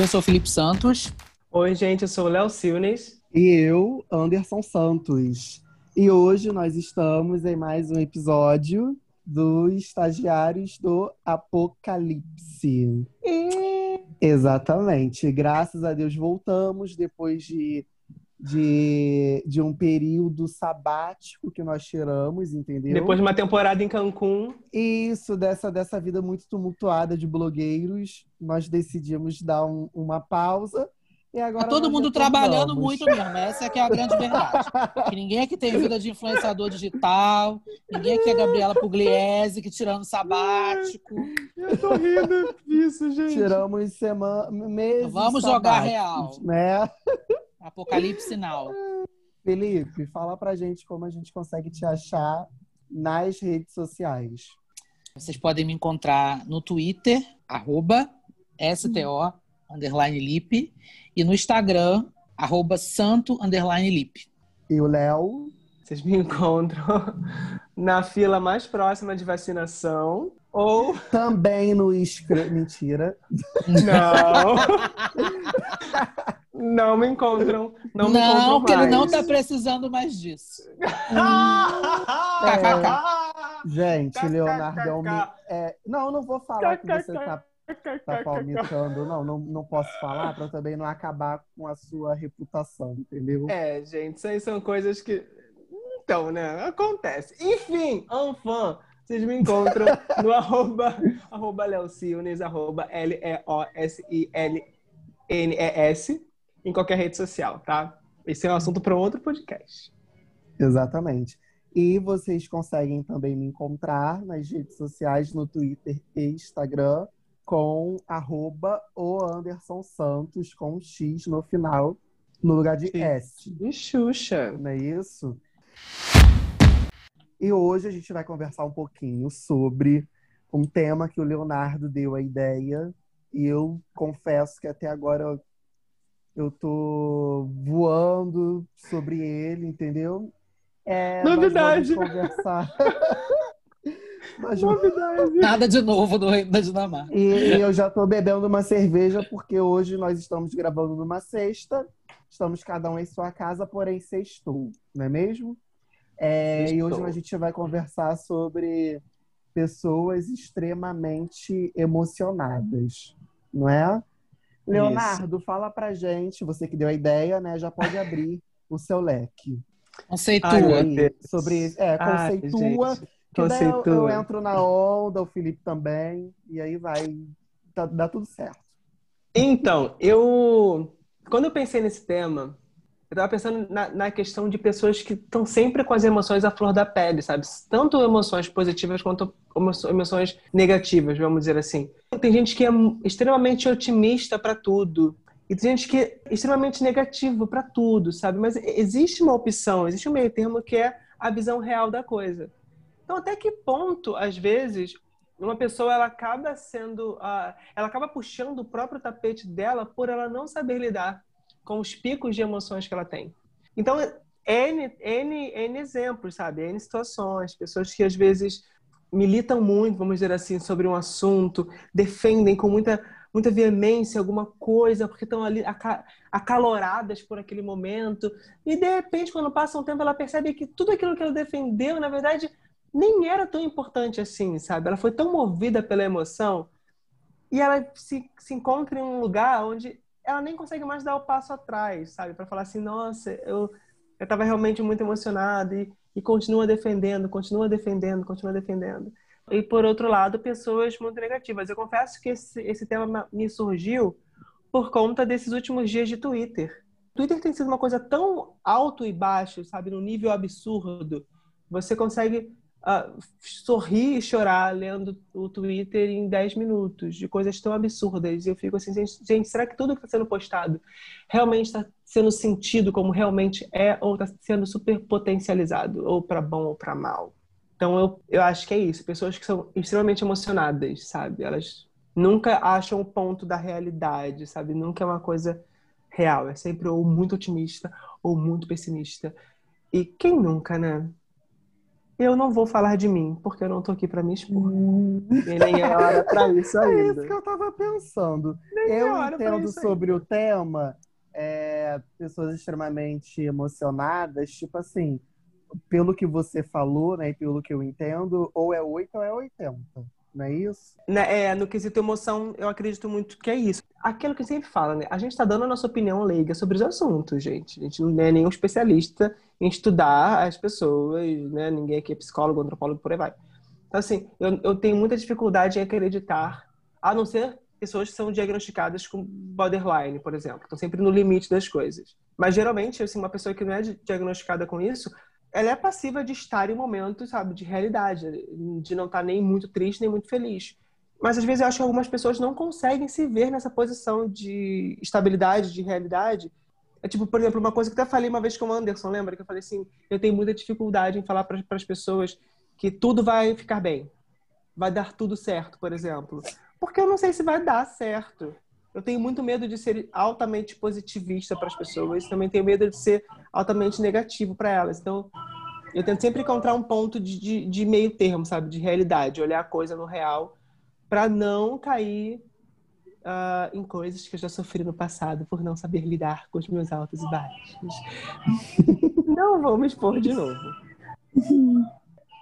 Eu sou Felipe Santos. Oi, gente, eu sou o Léo Silnes. E eu, Anderson Santos. E hoje nós estamos em mais um episódio dos Estagiários do Apocalipse. E... Exatamente. Graças a Deus voltamos depois de, de, de um período sabático que nós tiramos, entendeu? Depois de uma temporada em Cancún. Isso, dessa, dessa vida muito tumultuada de blogueiros, nós decidimos dar um- uma pausa. E agora Tá todo nós mundo trabalhando muito mesmo. Essa é que é a grande verdade. Que ninguém aqui tem vida de influenciador digital. Ninguém aqui é Gabriela Pugliese, que tirando sabático. Eu tô rindo disso, gente. Tiramos semana, meses. Vamos jogar real. Né? Apocalipse sinal. Felipe, fala pra gente como a gente consegue te achar nas redes sociais. Vocês podem me encontrar no Twitter, arroba STO, underline Lipe, e no Instagram, arroba santo, underline Lipe. E o Léo, Vocês me encontram na fila mais próxima de vacinação. Ou também no Scrum. Mentira. não. não me encontram. Não, me Não, encontram porque ele não mais. tá precisando mais disso. Ah! Gente, KKK. Leonardo é um. É... Não, não vou falar que você tá, tá palmitando. Não, não, não posso falar pra também não acabar com a sua reputação, entendeu? É, gente, isso aí são coisas que. Então, né? Acontece. Enfim, Anfan, vocês me encontram no arroba, arroba Leocilnes, arroba L-E-O-S-I-L-N-E-S, em qualquer rede social, tá? Esse é um assunto para outro podcast. Exatamente. E vocês conseguem também me encontrar nas redes sociais, no Twitter e Instagram, com arroba o Anderson Santos, com um X no final, no lugar de Sim. S. E Xuxa. Não é isso? E hoje a gente vai conversar um pouquinho sobre um tema que o Leonardo deu a ideia. E eu confesso que até agora eu, tô voando sobre ele, entendeu? É, Novidade. vamos conversar. Vamos- Novidade. Nada de novo no Reino da Dinamarca. E, e eu já tô bebendo uma cerveja, porque hoje nós estamos gravando numa sexta. Estamos cada um em sua casa, porém sextou, não é mesmo? É, e hoje a gente vai conversar sobre pessoas extremamente emocionadas, não é? Leonardo, fala pra gente, você que deu a ideia, né? Já pode abrir o seu leque. Conceitua. Ai, sobre é, Ai, conceitua, gente, que daí eu, eu entro na onda, o Felipe também, e aí vai, tá- dá tudo certo. Então, eu. Quando eu pensei nesse tema, eu tava pensando na, na questão de pessoas que estão sempre com as emoções à flor da pele, sabe? Tanto emoções positivas quanto emo- emoções negativas, vamos dizer assim. Tem gente que é extremamente otimista para tudo. E tem gente que é extremamente negativo para tudo, sabe? Mas existe uma opção, existe um meio termo que é a visão real da coisa. Então, até que ponto, às vezes, uma pessoa ela acaba sendo, ah, ela acaba puxando o próprio tapete dela por ela não saber lidar com os picos de emoções que ela tem. Então, N, N, N exemplos, sabe? N situações, pessoas que às vezes militam muito, vamos dizer assim, sobre um assunto, defendem com muita, muita veemência alguma coisa, porque estão ali aca- acaloradas por aquele momento, e de repente, quando passa um tempo, ela percebe que tudo aquilo que ela defendeu, na verdade, nem era tão importante assim, sabe? Ela foi tão movida pela emoção e ela se, se encontra em um lugar onde ela nem consegue mais dar o passo atrás, sabe? Para falar assim, nossa, eu eu estava realmente muito emocionada e, e continua defendendo, continua defendendo, continua defendendo. E por outro lado, pessoas muito negativas. Eu confesso que esse, esse tema ma- me surgiu por conta desses últimos dias de Twitter. Twitter tem sido uma coisa tão alto e baixo, sabe, num nível absurdo. Você consegue sorrir e chorar lendo o Twitter em 10 minutos, de coisas tão absurdas. E eu fico assim, gente, gente, será que tudo que está sendo postado realmente está sendo sentido como realmente é, ou está sendo super potencializado, ou para bom ou para mal? Então eu, eu acho que é isso. Pessoas que são extremamente emocionadas, sabe? Elas nunca acham o ponto da realidade, sabe? Nunca é uma coisa real. É sempre ou muito otimista ou muito pessimista. E quem nunca, né? Eu não vou falar de mim, porque eu não tô aqui pra me expor. Hum. E nem é hora pra isso ainda. É isso que eu tava pensando. Nem é eu é entendo sobre ainda. o tema é, pessoas extremamente emocionadas, tipo assim, pelo que você falou, né, e pelo que eu entendo, ou é 8 ou é 80. Não é isso? Né, é, no quesito emoção, eu acredito muito que é isso. Aquilo que sempre fala, né? A gente está dando a nossa opinião leiga sobre os assuntos, gente. A gente não é nenhum especialista em estudar as pessoas, né? Ninguém aqui é psicólogo, antropólogo, por aí vai. Então, assim, eu, eu tenho muita dificuldade em acreditar, a não ser pessoas que são diagnosticadas com borderline, por exemplo, estão sempre no limite das coisas. Mas, geralmente, assim, uma pessoa que não é diagnosticada com isso, ela é passiva de estar em momentos, sabe, de realidade, de não estar nem muito triste, nem muito feliz. Mas às vezes eu acho que algumas pessoas não conseguem se ver nessa posição de estabilidade, de realidade. É tipo, por exemplo, uma coisa que até falei uma vez com o Anderson, lembra? Que eu falei assim, eu tenho muita dificuldade em falar para as pessoas que tudo vai ficar bem. Vai dar tudo certo, por exemplo. Porque eu não sei se vai dar certo. Eu tenho muito medo de ser altamente positivista para as pessoas, também tenho medo de ser altamente negativo para elas. Então, eu tento sempre encontrar um ponto de, de, de meio termo, sabe? De realidade, olhar a coisa no real, para não cair uh, em coisas que eu já sofri no passado por não saber lidar com os meus altos e baixos. não vou me expor de novo.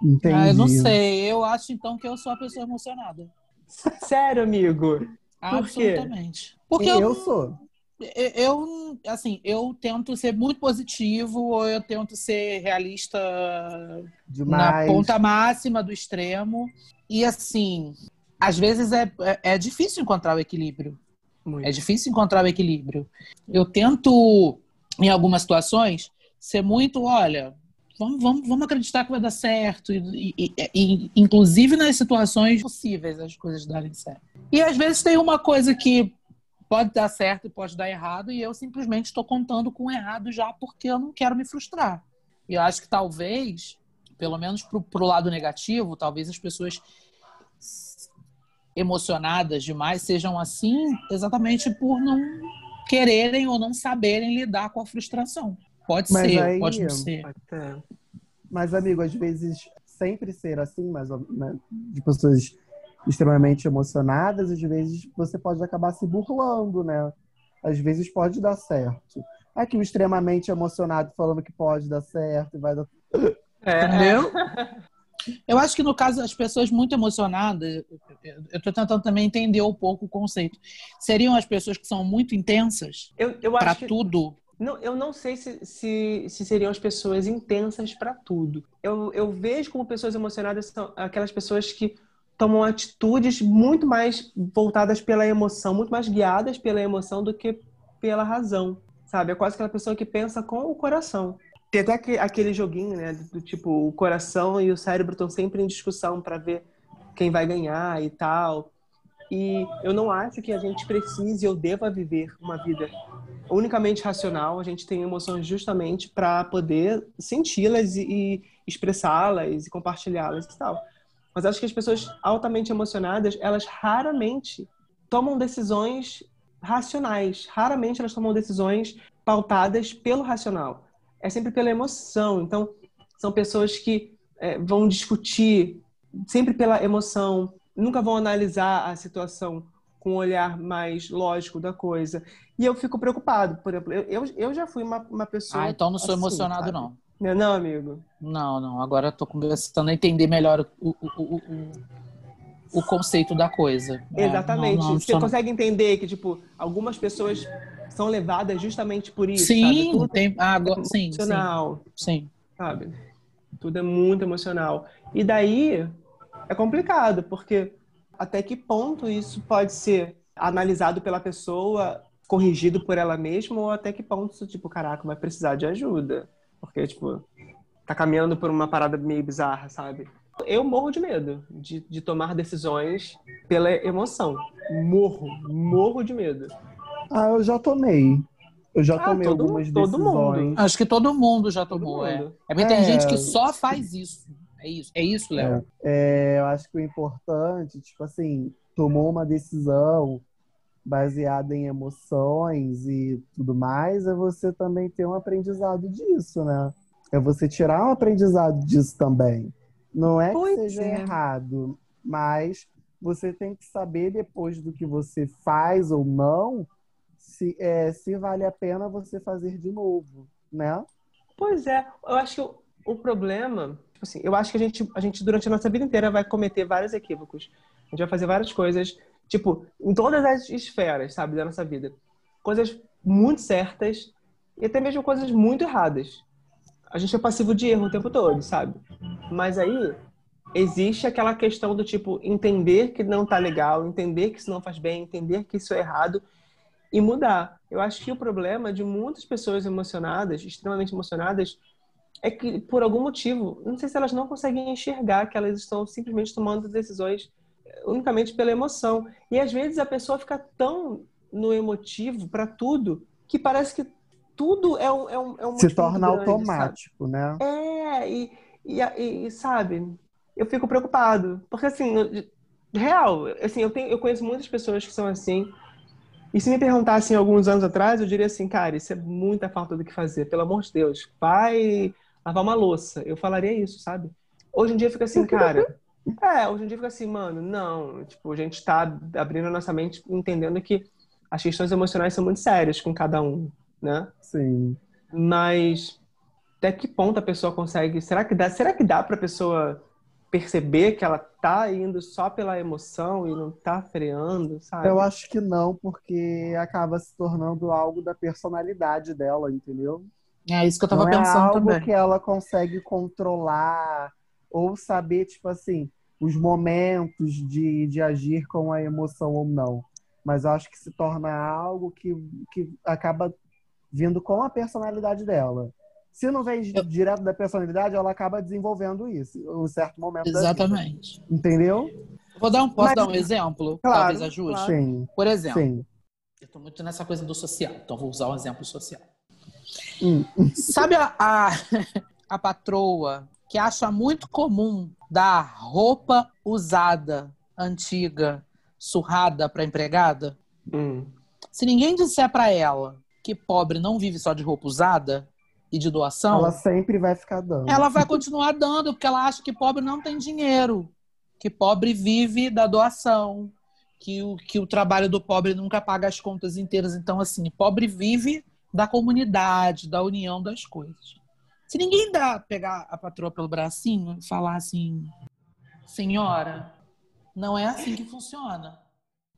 Entendi. Ah, eu não sei. Eu acho então que eu sou a pessoa emocionada. Sério, amigo? Absolutamente. Porque eu, eu sou. Eu, assim, eu tento ser muito positivo ou eu tento ser realista Demais. na ponta máxima do extremo. E, assim, às vezes é, é, é difícil encontrar o equilíbrio. Muito. É difícil encontrar o equilíbrio. Eu tento, em algumas situações, ser muito, olha, vamos, vamos, vamos acreditar que vai dar certo. E, e, e, inclusive nas situações possíveis as coisas darem certo. E às vezes tem uma coisa que pode dar certo e pode dar errado, e eu simplesmente estou contando com o errado já porque eu não quero me frustrar. E eu acho que talvez, pelo menos para o lado negativo, talvez as pessoas emocionadas demais sejam assim exatamente por não quererem ou não saberem lidar com a frustração. Pode mas ser, aí, pode não ser. Mas, amigo, às vezes sempre ser assim, mas né, de pessoas extremamente emocionadas, às vezes você pode acabar se burlando, né? Às vezes pode dar certo. Aqui o extremamente emocionado falando que pode dar certo e vai dar. É. Entendeu? Eu acho que no caso das pessoas muito emocionadas, eu estou tentando também entender um pouco o conceito. Seriam as pessoas que são muito intensas para tudo? Não, eu não sei se, se, se seriam as pessoas intensas para tudo. Eu, eu vejo como pessoas emocionadas são aquelas pessoas que tomam atitudes muito mais voltadas pela emoção, muito mais guiadas pela emoção do que pela razão, sabe? É quase aquela pessoa que pensa com o coração. Tem até aquele joguinho, né? Do tipo, o coração e o cérebro estão sempre em discussão para ver quem vai ganhar e tal. E eu não acho que a gente precise ou deva viver uma vida unicamente racional. A gente tem emoções justamente para poder senti-las e, e expressá-las e compartilhá-las e tal. Mas acho que as pessoas altamente emocionadas, elas raramente tomam decisões racionais. Raramente elas tomam decisões pautadas pelo racional. É sempre pela emoção. Então, são pessoas que é, vão discutir sempre pela emoção, nunca vão analisar a situação com um olhar mais lógico da coisa. E eu fico preocupado, por exemplo, eu, eu, já fui uma, uma pessoa. Ah, então não sou assim, emocionado, sabe? não. Não, não, amigo. Não, não. Agora estou começando a entender melhor o, o, o, o, conceito da coisa. É, Exatamente. É, não, não, Você consegue entender que, tipo, algumas pessoas são levadas justamente por isso. Sim, Tudo tem. Ah, agora, sim, emocional. Sim. sim. Sabe? Tudo é muito emocional. E daí é complicado, porque até que ponto isso pode ser analisado pela pessoa, corrigido por ela mesma, ou até que ponto, tipo, caraca, vai precisar de ajuda. Porque, tipo, tá caminhando por uma parada meio bizarra, sabe? Eu morro de medo de, de tomar decisões pela emoção. Morro, morro de medo. Ah, eu já tomei. Eu já ah, tomei todo, algumas todo decisões. Mundo. Acho que todo mundo já tomou, é. É porque tem é... gente que só faz isso. É isso, é isso, Léo. É, é, eu acho que o importante, tipo assim, tomou uma decisão, baseada em emoções e tudo mais, é você também ter um aprendizado disso, né? É você tirar um aprendizado disso também. Não é pois que seja é. errado, mas você tem que saber depois do que você faz ou não, se, é, se vale a pena você fazer de novo, né? Pois é, eu acho que o, o problema, tipo assim, eu acho que a gente, a gente durante a nossa vida inteira vai cometer vários equívocos. A gente vai fazer várias coisas, tipo, em todas as esferas, sabe, da nossa vida. Coisas muito certas e até mesmo coisas muito erradas. A gente é passivo de erro o tempo todo, sabe? Mas aí existe aquela questão do tipo entender que não tá legal, entender que isso não faz bem, entender que isso é errado e mudar. Eu acho que o problema de muitas pessoas emocionadas, extremamente emocionadas, é que por algum motivo, não sei se elas não conseguem enxergar que elas estão simplesmente tomando decisões unicamente pela emoção. E às vezes a pessoa fica tão no emotivo para tudo que parece que tudo é um, é um, é um se torna grande, automático, sabe? né? É e, e, e, sabe, eu fico preocupado porque assim, real, assim, eu tenho, eu conheço muitas pessoas que são assim. E se me perguntassem alguns anos atrás, eu diria assim, cara, isso é muita falta do que fazer, pelo amor de Deus. Vai lavar uma louça. Eu falaria isso, sabe? Hoje em dia fica assim, cara. é, hoje em dia fica assim, mano, não. Tipo, a gente tá abrindo a nossa mente, entendendo que as questões emocionais são muito sérias com cada um, né? Sim. Mas até que ponto a pessoa consegue. Será que dá, será que dá pra pessoa perceber que ela tá indo só pela emoção e não tá freando, sabe? Eu acho que não, porque acaba se tornando algo da personalidade dela, entendeu? É isso que eu tava não pensando é algo também. que ela consegue controlar ou saber, tipo assim, os momentos de, de agir com a emoção ou não. Mas eu acho que se torna algo que, que acaba vindo com a personalidade dela. Se não vem eu... direto da personalidade, ela acaba desenvolvendo isso em um certo momento. Exatamente. Entendeu? Vou dar um, posso Mas, dar um exemplo? Claro, talvez ajude? Claro. Sim. Por exemplo, sim. eu estou muito nessa coisa do social, então vou usar um exemplo social. Hum. Sabe a, a, a patroa que acha muito comum dar roupa usada, antiga, surrada para empregada? Hum. Se ninguém disser para ela que pobre não vive só de roupa usada, e de doação, ela sempre vai ficar dando. Ela vai continuar dando, porque ela acha que pobre não tem dinheiro, que pobre vive da doação, que o, que o trabalho do pobre nunca paga as contas inteiras. Então, assim, pobre vive da comunidade, da união das coisas. Se ninguém dá pegar a patroa pelo bracinho e falar assim, senhora, não é assim que funciona.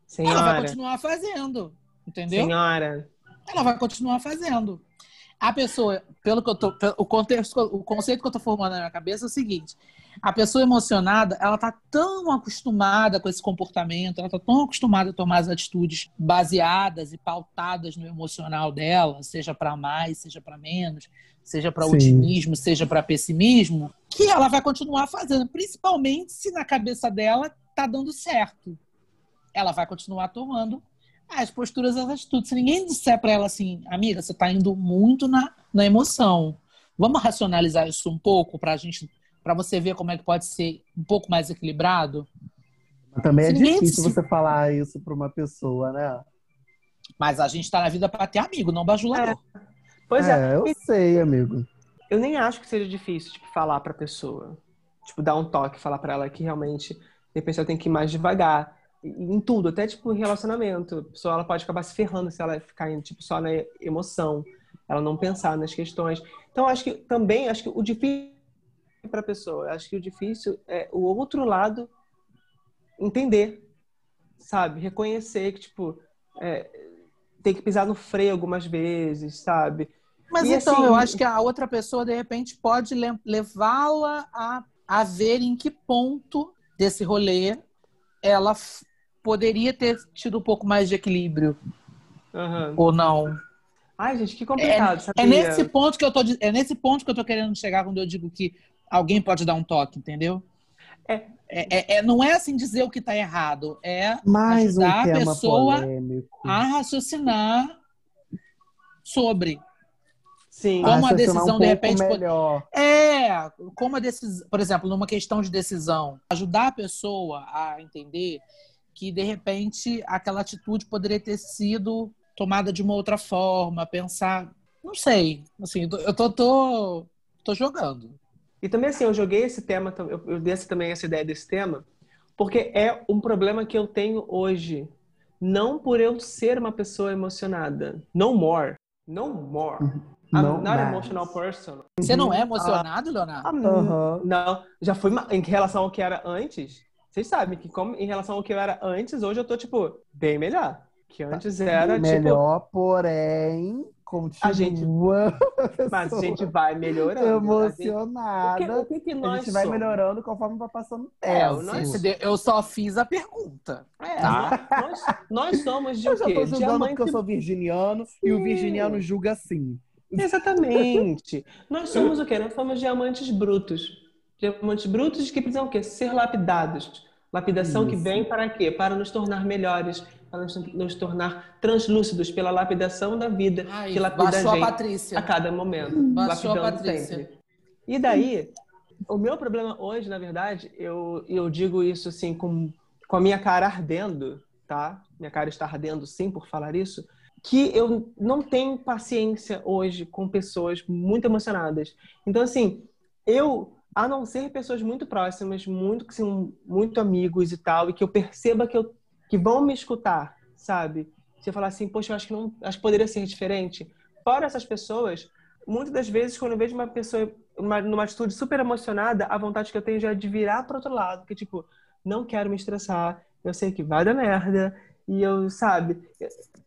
Senhora. Ela vai continuar fazendo, entendeu? Senhora. Ela vai continuar fazendo a pessoa, pelo que eu tô, o contexto, o conceito que eu tô formando na minha cabeça é o seguinte: a pessoa emocionada, ela tá tão acostumada com esse comportamento, ela tá tão acostumada a tomar as atitudes baseadas e pautadas no emocional dela, seja para mais, seja para menos, seja para otimismo, seja para pessimismo, que ela vai continuar fazendo, principalmente se na cabeça dela tá dando certo. Ela vai continuar tomando as posturas, as atitudes. Se ninguém disser para ela assim, amiga, você está indo muito na, na emoção. Vamos racionalizar isso um pouco para a gente, para você ver como é que pode ser um pouco mais equilibrado. Também é difícil você falar isso para uma pessoa, né? Mas a gente está na vida para ter amigo, não bajulador. É. Pois é. é. Eu sei, amigo. Eu nem acho que seja difícil, tipo, falar para a pessoa. Tipo, dar um toque, falar para ela que realmente, de repente, ela tem que ir mais devagar em tudo, até tipo relacionamento. A pessoa ela pode acabar se ferrando se ela ficar tipo só na emoção, ela não pensar nas questões. Então acho que também acho que o difícil para a pessoa, acho que o difícil é o outro lado entender, sabe, reconhecer que tipo é, tem que pisar no freio algumas vezes, sabe? Mas e, então assim, eu acho que a outra pessoa de repente pode levá-la a, a ver em que ponto desse rolê ela poderia ter tido um pouco mais de equilíbrio. Uhum. Ou não. Ai, gente, que complicado. É, é, nesse ponto que eu tô, é nesse ponto que eu tô querendo chegar quando eu digo que alguém pode dar um toque, entendeu? É, é, é não é assim dizer o que está errado, é Mais ajudar um a pessoa polêmico. a raciocinar sobre. Sim. Como a decisão, um de repente. Melhor. É, como a decisão, por exemplo, numa questão de decisão, ajudar a pessoa a entender que de repente aquela atitude poderia ter sido tomada de uma outra forma, pensar, não sei, assim, eu tô tô, tô jogando. E também assim, eu joguei esse tema, eu dei também essa ideia desse tema, porque é um problema que eu tenho hoje. Não por eu ser uma pessoa emocionada. No more. No more. Uhum. I'm não, not an emotional person. Você não é emocionado, Leonardo? Uhum. Não, já fui em relação ao que era antes. Vocês sabem que como em relação ao que eu era antes, hoje eu tô tipo bem melhor. Que antes era melhor, tipo melhor, porém continua. A gente, mas a gente vai melhorando. Emocionada. Gente, o que, o que, que nós a gente vai melhorando conforme vai passando o é, tempo. É, nós, eu só fiz a pergunta. É, tá? nós, nós somos de eu o quê? Eu tô julgando porque eu sou virginiano Sim. e o virginiano julga assim. Exatamente. nós somos o quê? Nós somos diamantes brutos. Diamantes brutos que precisam o quê? Ser lapidados. Lapidação Isso. que vem para quê? Para nos tornar melhores, para nos tornar translúcidos pela lapidação da vida. Ai, que lapida a, gente a Patrícia. a cada momento. Baixou a Patrícia. Sempre. E daí, o meu problema hoje, na verdade, eu, eu digo isso assim, com, com a minha cara ardendo, tá? Minha cara está ardendo sim por falar isso, que eu não tenho paciência hoje com pessoas muito emocionadas. Então, assim, eu, a não ser pessoas muito próximas, muito, assim, muito amigos e tal, e que eu perceba que eu que vão me escutar, sabe? Se eu falar assim, poxa, eu acho que não, acho que poderia ser diferente. Fora essas pessoas, muitas das vezes quando eu vejo uma pessoa uma, numa atitude super emocionada, a vontade que eu tenho já é de virar para outro lado, que tipo, não quero me estressar, eu sei que vai dar merda, e eu, sabe,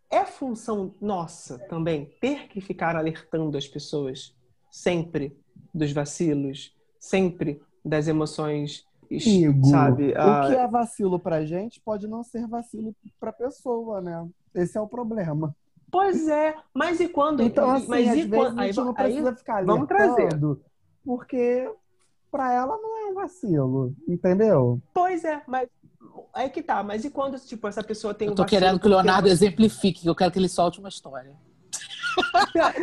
é função nossa também ter que ficar alertando as pessoas sempre dos vacilos, sempre das emoções Amigo, sabe? O que é vacilo pra gente pode não ser vacilo pra pessoa, né? Esse é o problema. Pois é, mas e quando? Então, assim, mas às e quando? a gente aí, não precisa aí, ficar Vamos trazer. Porque pra ela não é um vacilo, entendeu? Pois é, mas aí que tá. Mas e quando, tipo, essa pessoa tem eu tô um querendo que o Leonardo exemplifique, eu quero que ele solte uma história.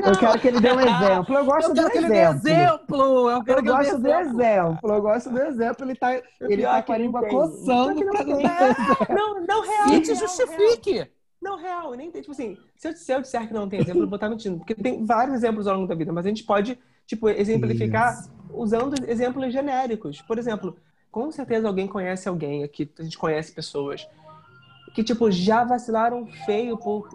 Eu quero que ele dê um exemplo. Eu gosto eu do exemplo. exemplo. Eu, eu gosto do exemplo. Eu gosto do exemplo. Ele tá, ele tá com a língua coçando não, não, não, real. E te justifique. Real. Não, real, nem tem, tipo assim, se eu, se eu disser que não tem exemplo, eu vou estar mentindo. Porque tem vários exemplos ao longo da vida, mas a gente pode, tipo, exemplificar Isso. usando exemplos genéricos. Por exemplo, com certeza alguém conhece alguém aqui, a gente conhece pessoas que, tipo, já vacilaram feio por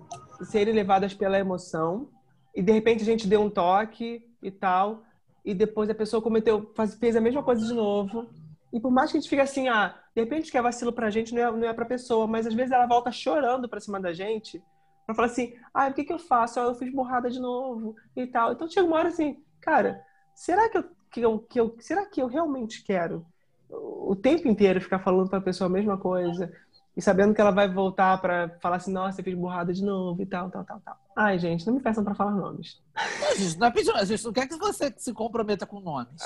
serem levadas pela emoção e de repente a gente deu um toque e tal e depois a pessoa cometeu faz, fez a mesma coisa de novo. E por mais que a gente fique assim ah de repente que é vacilo pra gente não é, não é pra pessoa mas às vezes ela volta chorando pra cima da gente pra falar assim ah o que que eu faço? Ah, eu fiz borrada de novo e tal. Então chega uma hora assim cara será que eu, que eu, que eu será que eu realmente quero o tempo inteiro ficar falando para a pessoa a mesma coisa e sabendo que ela vai voltar para falar assim, nossa, eu fiz burrada de novo e tal, tal, tal, tal. Ai, gente, não me peçam para falar nomes. A gente não é pedindo, a gente não quer que você se comprometa com nomes.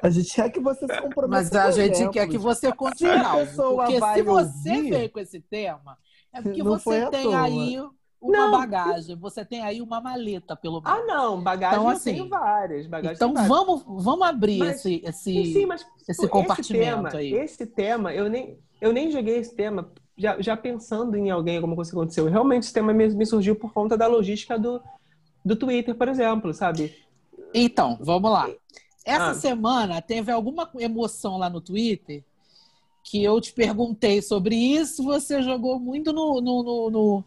A gente quer que você se comprometa Mas a gente exemplos. quer que você continue. Porque se você ouvir, veio com esse tema, é porque você tem aí uma não. bagagem, você tem aí uma maleta, pelo menos. Ah, não, bagagem então, assim, eu tenho várias. Bagagem então vamos, vamos abrir mas, esse, esse, sim, mas, esse compartimento esse tema, aí. Esse tema, eu nem, eu nem joguei esse tema já, já pensando em alguém, alguma coisa que aconteceu. Realmente esse tema me, me surgiu por conta da logística do, do Twitter, por exemplo, sabe? Então, vamos lá. Essa ah. semana teve alguma emoção lá no Twitter que eu te perguntei sobre isso, você jogou muito no, no, no, no,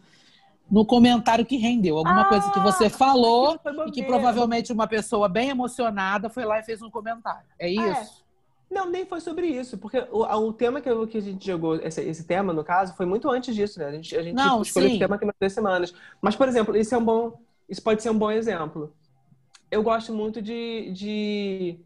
no comentário que rendeu. Alguma ah, coisa que você falou e que provavelmente uma pessoa bem emocionada foi lá e fez um comentário. É isso? Não, nem foi sobre isso, porque o, o tema que, eu, que a gente jogou, esse, esse tema, no caso, foi muito antes disso, né? A gente, a gente Não, escolheu sim. esse tema tem umas duas semanas. Mas, por exemplo, isso é um bom. Isso pode ser um bom exemplo. Eu gosto muito de, de,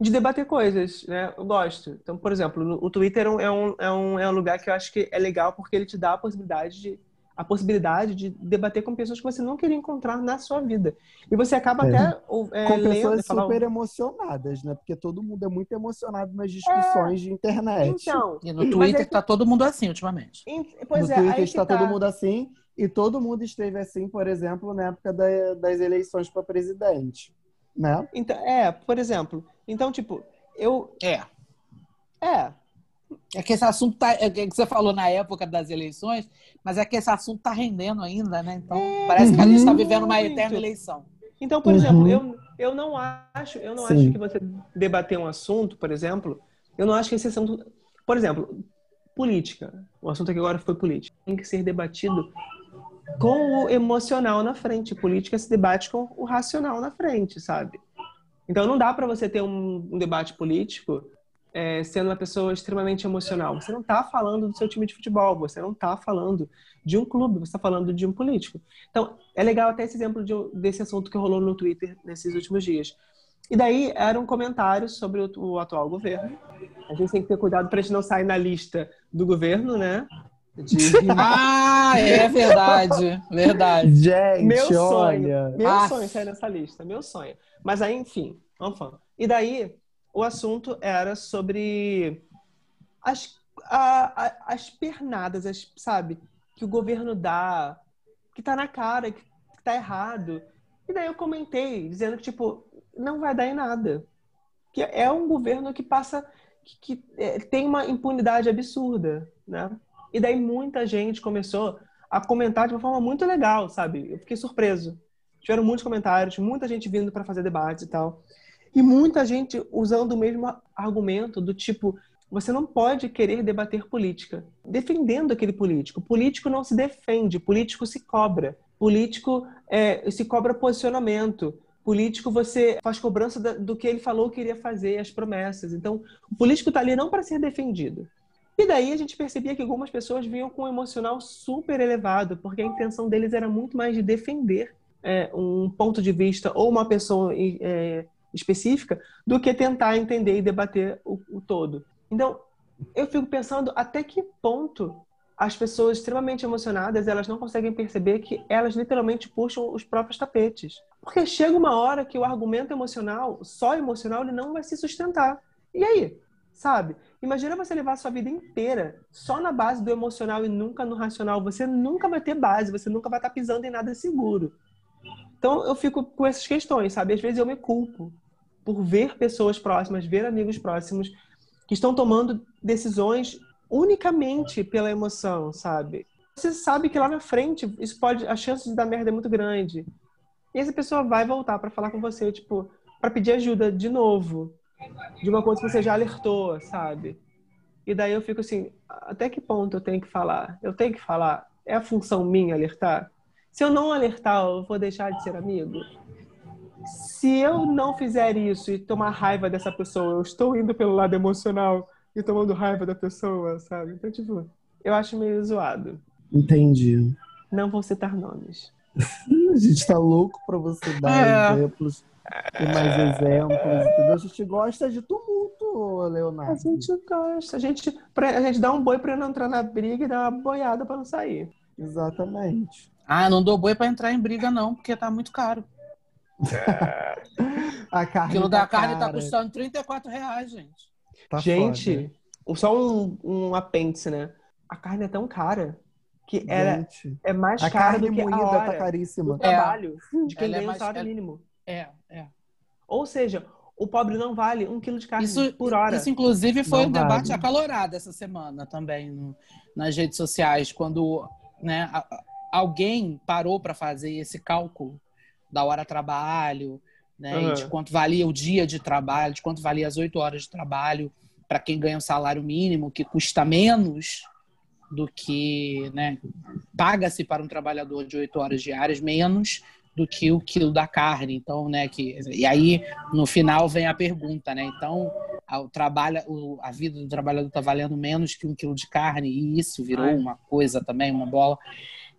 de debater coisas, né? Eu gosto. Então, por exemplo, o Twitter é um, é, um, é um lugar que eu acho que é legal porque ele te dá a possibilidade de a possibilidade de debater com pessoas que você não queria encontrar na sua vida. E você acaba é. até é, com pessoas falar... super emocionadas, né? Porque todo mundo é muito emocionado nas discussões é. de internet. Então, e no Twitter está todo mundo assim ultimamente. Pois no é, Twitter está tá. todo mundo assim e todo mundo esteve assim, por exemplo, na época da, das eleições para presidente, né? Então, é, por exemplo. Então, tipo, eu é. É, é que esse assunto tá, é que você falou na época das eleições, mas é que esse assunto está rendendo ainda, né? Então, é, parece que a gente está vivendo uma eterna eleição. Então, por uhum. exemplo, eu, eu não acho, eu não acho que você debater um assunto, por exemplo, eu não acho que esse assunto, por exemplo, política. O assunto aqui agora foi política. Tem que ser debatido com o emocional na frente. Política se debate com o racional na frente, sabe? Então não dá para você ter um, um debate político é, sendo uma pessoa extremamente emocional. Você não está falando do seu time de futebol, você não está falando de um clube, você está falando de um político. Então, é legal até esse exemplo de, desse assunto que rolou no Twitter nesses últimos dias. E daí era um comentário sobre o, o atual governo. A gente tem que ter cuidado para a gente não sair na lista do governo, né? De... ah, é verdade, verdade. Gente, meu sonho, olha. meu ah. sonho sair nessa lista, meu sonho. Mas aí, enfim, vamos falar. E daí o assunto era sobre as, a, a, as pernadas, as, sabe? Que o governo dá, que tá na cara, que, que tá errado. E daí eu comentei, dizendo que, tipo, não vai dar em nada. Que é um governo que passa, que, que é, tem uma impunidade absurda, né? E daí muita gente começou a comentar de uma forma muito legal, sabe? Eu fiquei surpreso. Tiveram muitos comentários, muita gente vindo para fazer debates e tal. E muita gente usando o mesmo argumento do tipo, você não pode querer debater política, defendendo aquele político. Político não se defende, político se cobra. Político é, se cobra posicionamento. Político você faz cobrança do que ele falou que iria fazer, as promessas. Então, o político está ali não para ser defendido. E daí a gente percebia que algumas pessoas vinham com um emocional super elevado, porque a intenção deles era muito mais de defender é, um ponto de vista ou uma pessoa é, específica do que tentar entender e debater o, o todo. Então, eu fico pensando até que ponto as pessoas extremamente emocionadas elas não conseguem perceber que elas literalmente puxam os próprios tapetes. Porque chega uma hora que o argumento emocional, só emocional, ele não vai se sustentar. E aí? Sabe? Imagina você levar a sua vida inteira só na base do emocional e nunca no racional. Você nunca vai ter base, você nunca vai estar pisando em nada seguro. Então eu fico com essas questões, sabe? Às vezes eu me culpo por ver pessoas próximas, ver amigos próximos que estão tomando decisões unicamente pela emoção, sabe? Você sabe que lá na frente isso pode, a chance de dar merda é muito grande. E essa pessoa vai voltar para falar com você, tipo, para pedir ajuda de novo, de uma coisa que você já alertou, sabe? E daí eu fico assim, até que ponto eu tenho que falar? Eu tenho que falar? É a função minha alertar? Se eu não alertar, eu vou deixar de ser amigo? se eu não fizer isso e tomar raiva dessa pessoa, eu estou indo pelo lado emocional e tomando raiva da pessoa, sabe? Então, tipo, eu acho meio zoado. Entendi. Não vou citar nomes. a gente tá louco pra você dar é. exemplos e mais exemplos. Entendeu? A gente gosta de tumulto, Leonardo. A gente gosta. A gente, a gente dá um boi pra não entrar na briga e dá uma boiada pra não sair. Exatamente. Ah, não dou boi pra entrar em briga, não, porque tá muito caro. É. a carne o quilo tá da carne está custando 34 reais, gente. Tá gente, foda. só um, um apêndice, né? A carne é tão cara que era, é mais a cara do que moída a hora tá caríssima. do trabalho é. de quem ganha é mais, o salário mínimo. É, é. Ou seja, o pobre não vale um quilo de carne isso, por hora. Isso, inclusive, foi não um vale. debate acalorado essa semana também no, nas redes sociais, quando né, alguém parou para fazer esse cálculo da hora trabalho, né? Uhum. de quanto valia o dia de trabalho, de quanto valia as oito horas de trabalho para quem ganha um salário mínimo, que custa menos do que, né? Paga-se para um trabalhador de oito horas diárias menos do que o quilo da carne. Então, né? Que, e aí, no final, vem a pergunta, né? Então, o trabalho, a vida do trabalhador está valendo menos que um quilo de carne, e isso virou Ai. uma coisa também, uma bola.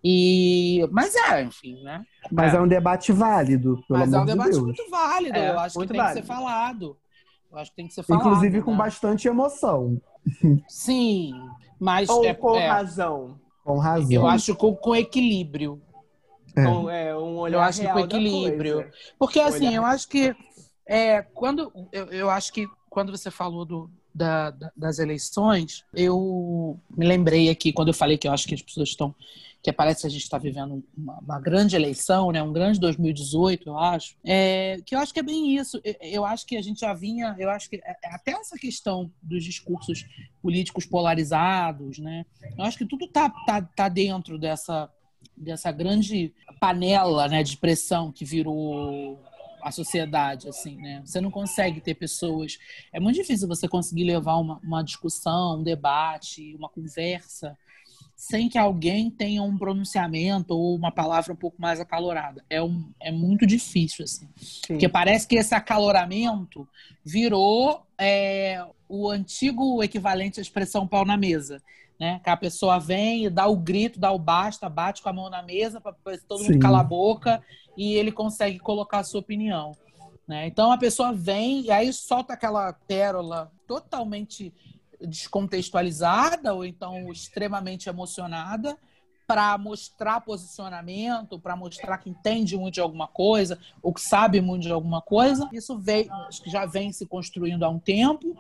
E, mas é, enfim, né? Mas é, é um debate válido, pelo mas amor de Deus. Mas é um debate muito válido, é, eu acho que tem válido. que ser falado. Eu acho que tem que ser falado. Inclusive né? com bastante emoção. Sim, mas... Ou é, com é, razão. Com razão. Eu acho com, com equilíbrio. É. Com, é, um olhar eu acho que com equilíbrio. Porque assim, eu acho que é, quando eu, eu acho que quando você falou do, da, da, das eleições, eu me lembrei aqui quando eu falei que eu acho que as pessoas estão que parece que a gente está vivendo uma, uma, grande eleição, né? um grande 2018, eu acho, é, que eu acho que é bem isso. Eu acho que a gente já vinha, eu acho que é, é até essa questão dos discursos políticos polarizados, né? Eu acho que tudo tá, tá, tá dentro dessa dessa grande panela né, de pressão que virou a sociedade, assim, né? Você não consegue ter pessoas. É muito difícil você conseguir levar uma, uma discussão, um debate, uma conversa sem que alguém tenha um pronunciamento ou uma palavra um pouco mais acalorada. É, um, é muito difícil, assim. Sim. Porque parece que esse acaloramento virou é, o antigo equivalente à expressão pau na mesa. Né? Que a pessoa vem e dá o grito, dá o basta, bate com a mão na mesa para todo Sim. mundo calar a boca e ele consegue colocar a sua opinião. Né? Então a pessoa vem e aí solta aquela pérola totalmente descontextualizada ou então extremamente emocionada para mostrar posicionamento, para mostrar que entende muito de alguma coisa ou que sabe muito de alguma coisa. Isso que já vem se construindo há um tempo.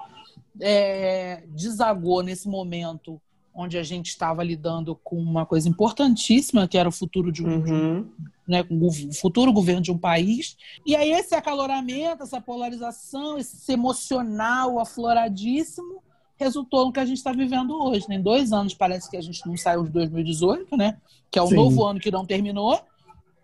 É, desagou nesse momento onde a gente estava lidando com uma coisa importantíssima, que era o futuro de um, uhum. né, o futuro governo de um país. E aí esse acaloramento, essa polarização, esse emocional afloradíssimo, resultou no que a gente está vivendo hoje. Né? Em dois anos parece que a gente não saiu de 2018, né? Que é o Sim. novo ano que não terminou.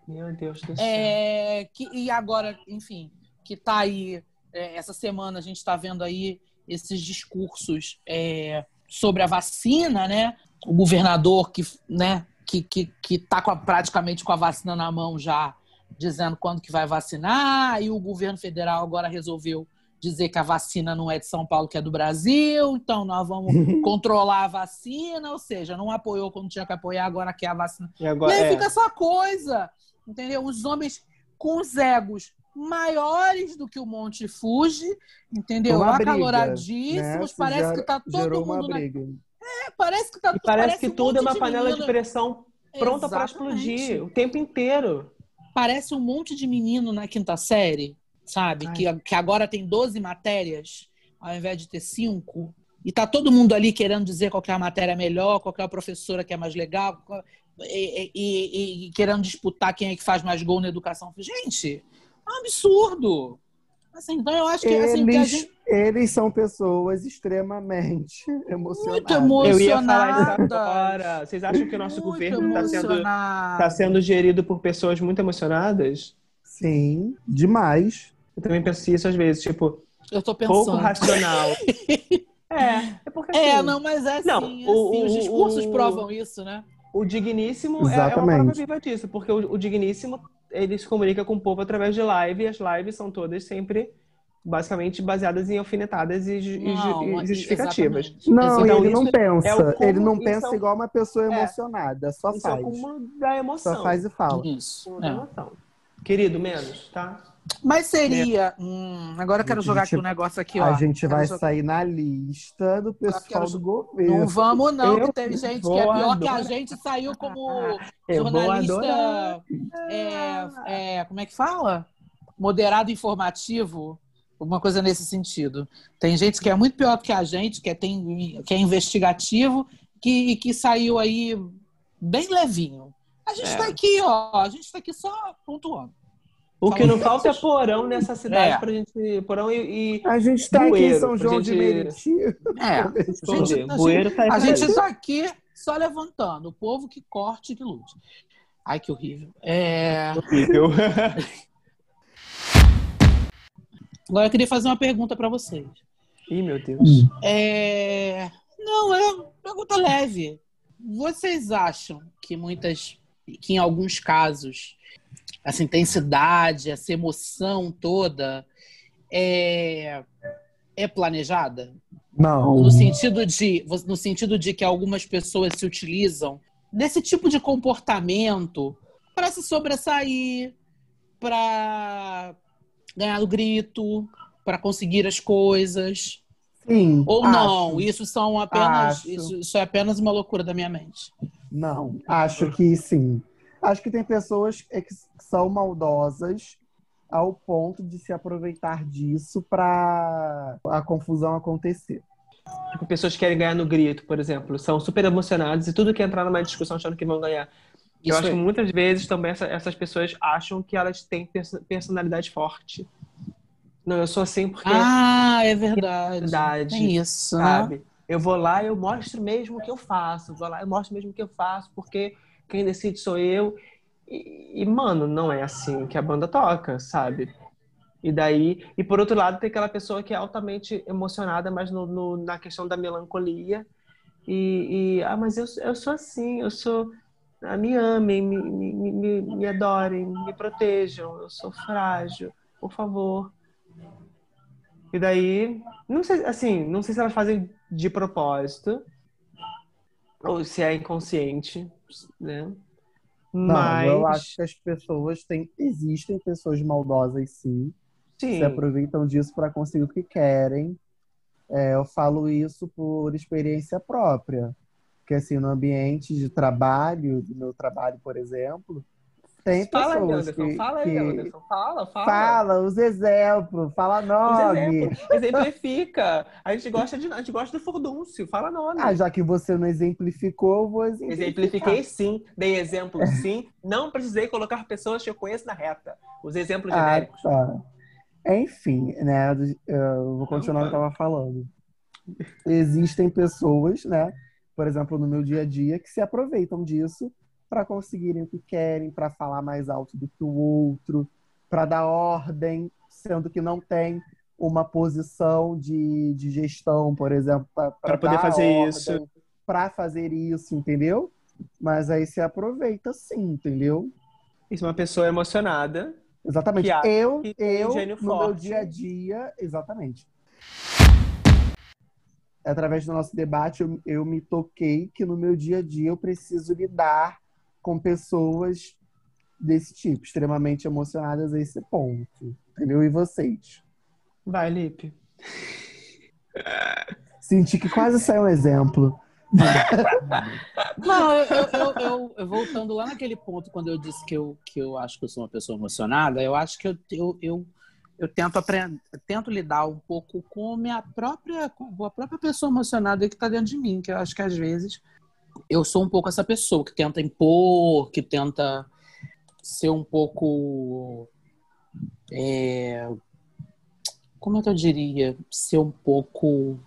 Meu Deus do céu. É, que, e agora, enfim, que está aí, é, essa semana a gente está vendo aí esses discursos é, sobre a vacina, né? O governador que, né, que, que, que tá com a, praticamente com a vacina na mão já, dizendo quando que vai vacinar, e o governo federal agora resolveu dizer que a vacina não é de São Paulo, que é do Brasil, então nós vamos controlar a vacina, ou seja, não apoiou quando tinha que apoiar, agora quer a vacina. E, agora, e aí é. fica essa coisa, entendeu? Os homens com os egos maiores do que o Monte Fuji, entendeu? Uma Acaloradíssimos, né? parece que tá todo mundo na... É, parece que tá e parece, parece que um tudo é uma panela menino... de pressão pronta para explodir o tempo inteiro. Parece um monte de menino na quinta série sabe? Que, que agora tem 12 matérias ao invés de ter cinco. E tá todo mundo ali querendo dizer qual é a matéria melhor, qual é a professora que é mais legal, e, e, e, querendo disputar quem é que faz mais gol na educação. Gente, é um absurdo. Assim, então eu acho que, eles, assim, que gente... eles são pessoas extremamente emocionadas. Muito emocionadas. Eu ia falar isso agora. Vocês acham que o nosso muito governo está sendo, tá sendo gerido por pessoas muito emocionadas? Sim, demais. Eu também penso isso às vezes, tipo, eu tô pensando. pouco racional. é, é porque é, assim, É, não, mas é assim, não, é o, assim, os discursos o, provam isso, né? O digníssimo é, é uma prova viva disso, porque o, o digníssimo ele se comunica com o povo através de live e as lives são todas sempre basicamente baseadas em alfinetadas e, não, e justificativas. Exatamente. Não, então, ele não pensa. É ele não pensa é igual uma pessoa é. emocionada, só faz. É o cúmulo da emoção. Só faz e fala. Isso. É. Querido, menos, tá? Mas seria. Hum, agora eu quero jogar gente, aqui um negócio aqui, ó. A gente vai jogar... sair na lista do pessoal do governo. Não vamos, não, eu que teve gente que é pior que a gente saiu como jornalista. É, é, como é que fala? Moderado informativo. Alguma coisa nesse sentido. Tem gente que é muito pior do que a gente, que é, tem, que é investigativo, que, que saiu aí bem levinho. A gente está é. aqui, ó. A gente está aqui só pontuando. O que não falta é porão nessa cidade é. pra gente. Porão e. e a gente tá bueiro, aqui em São João gente... de Meriti. É. A gente, a bueiro tá a gente tá aqui só levantando. O povo que corte e que lute. Ai, que horrível. É. Horrível. Agora eu queria fazer uma pergunta para vocês. Ih, meu Deus. É... Não, é uma pergunta leve. Vocês acham que muitas, que em alguns casos, essa intensidade, essa emoção toda é, é planejada? Não. No sentido, de, no sentido de que algumas pessoas se utilizam desse tipo de comportamento para se sobressair, para ganhar o grito, para conseguir as coisas. Sim. Ou acho. não? Isso são apenas isso, isso é apenas uma loucura da minha mente. Não, acho que sim. Acho que tem pessoas que são maldosas ao ponto de se aproveitar disso para a confusão acontecer. Tipo, pessoas que querem ganhar no grito, por exemplo, são super emocionadas e tudo que entrar numa discussão achando que vão ganhar. Isso Eu acho é. que muitas vezes também essa, essas pessoas acham que elas têm personalidade forte. Não, eu sou assim porque. Ah, é verdade. É verdade. É isso. Sabe? Né? Eu vou lá, eu mostro mesmo o que eu faço. Vou lá, eu mostro mesmo o que eu faço, porque quem decide sou eu. E, e, mano, não é assim que a banda toca, sabe? E daí, e por outro lado, tem aquela pessoa que é altamente emocionada, mas no, no na questão da melancolia. E, e, ah, mas eu, eu sou assim, eu sou. Ah, me amem, me, me, me, me adorem, me protejam, eu sou frágil, por favor. E daí, não sei, assim, não sei se elas fazem de propósito ou se é inconsciente, né? Mas não, eu acho que as pessoas têm, existem pessoas maldosas sim, sim. se aproveitam disso para conseguir o que querem é, eu falo isso por experiência própria. Porque, assim, no ambiente de trabalho, do meu trabalho, por exemplo, tem fala pessoas aí, que, fala aí, que... Anderson. Fala, fala. Fala, os exemplos, fala nome. Exemplo. Exemplifica. A gente gosta de, a gente gosta do furdúncio, fala nome. Ah, já que você não exemplificou, vou exemplificar. Exemplifiquei sim, dei exemplo sim. Não precisei colocar pessoas que eu conheço na reta. Os exemplos ah, genéricos. Tá. Enfim, né? Eu vou continuar o que eu estava falando. Existem pessoas, né? Por exemplo, no meu dia a dia, que se aproveitam disso para conseguirem o que querem, para falar mais alto do que o outro, para dar ordem, sendo que não tem uma posição de, de gestão, por exemplo, para poder fazer ordem, isso. Para fazer isso, entendeu? Mas aí se aproveita sim, entendeu? Isso é uma pessoa emocionada Exatamente. eu, eu um no forte. meu dia a dia, exatamente. Através do nosso debate, eu, eu me toquei que no meu dia a dia eu preciso lidar com pessoas desse tipo, extremamente emocionadas a esse ponto. Entendeu? E vocês? Vai, Lipe. Senti que quase saiu um exemplo. Não, eu, eu, eu, eu, voltando lá naquele ponto, quando eu disse que eu, que eu acho que eu sou uma pessoa emocionada, eu acho que eu, eu, eu, eu tento aprender, tento lidar um pouco com a minha própria, com a própria pessoa emocionada que está dentro de mim, que eu acho que às vezes eu sou um pouco essa pessoa que tenta impor, que tenta ser um pouco. É, como é que eu diria? Ser um pouco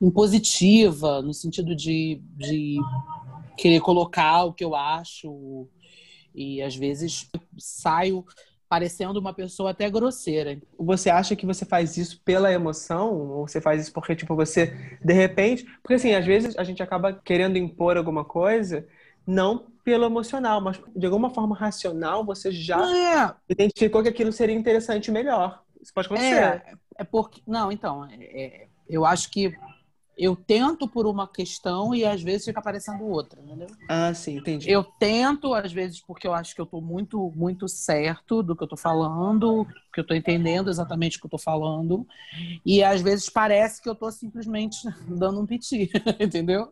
impositiva, no sentido de, de querer colocar o que eu acho. E às vezes saio parecendo uma pessoa até grosseira. Você acha que você faz isso pela emoção? Ou você faz isso porque, tipo, você, de repente. Porque, assim, às vezes a gente acaba querendo impor alguma coisa, não pelo emocional, mas de alguma forma racional, você já é. identificou que aquilo seria interessante e melhor. Isso pode acontecer. É, é porque. Não, então, é, é eu acho que eu tento por uma questão e às vezes fica aparecendo outra, entendeu? Ah, sim, entendi. Eu tento, às vezes, porque eu acho que eu estou muito, muito certo do que eu estou falando, que eu estou entendendo exatamente o que eu estou falando. E às vezes parece que eu estou simplesmente dando um piti, entendeu?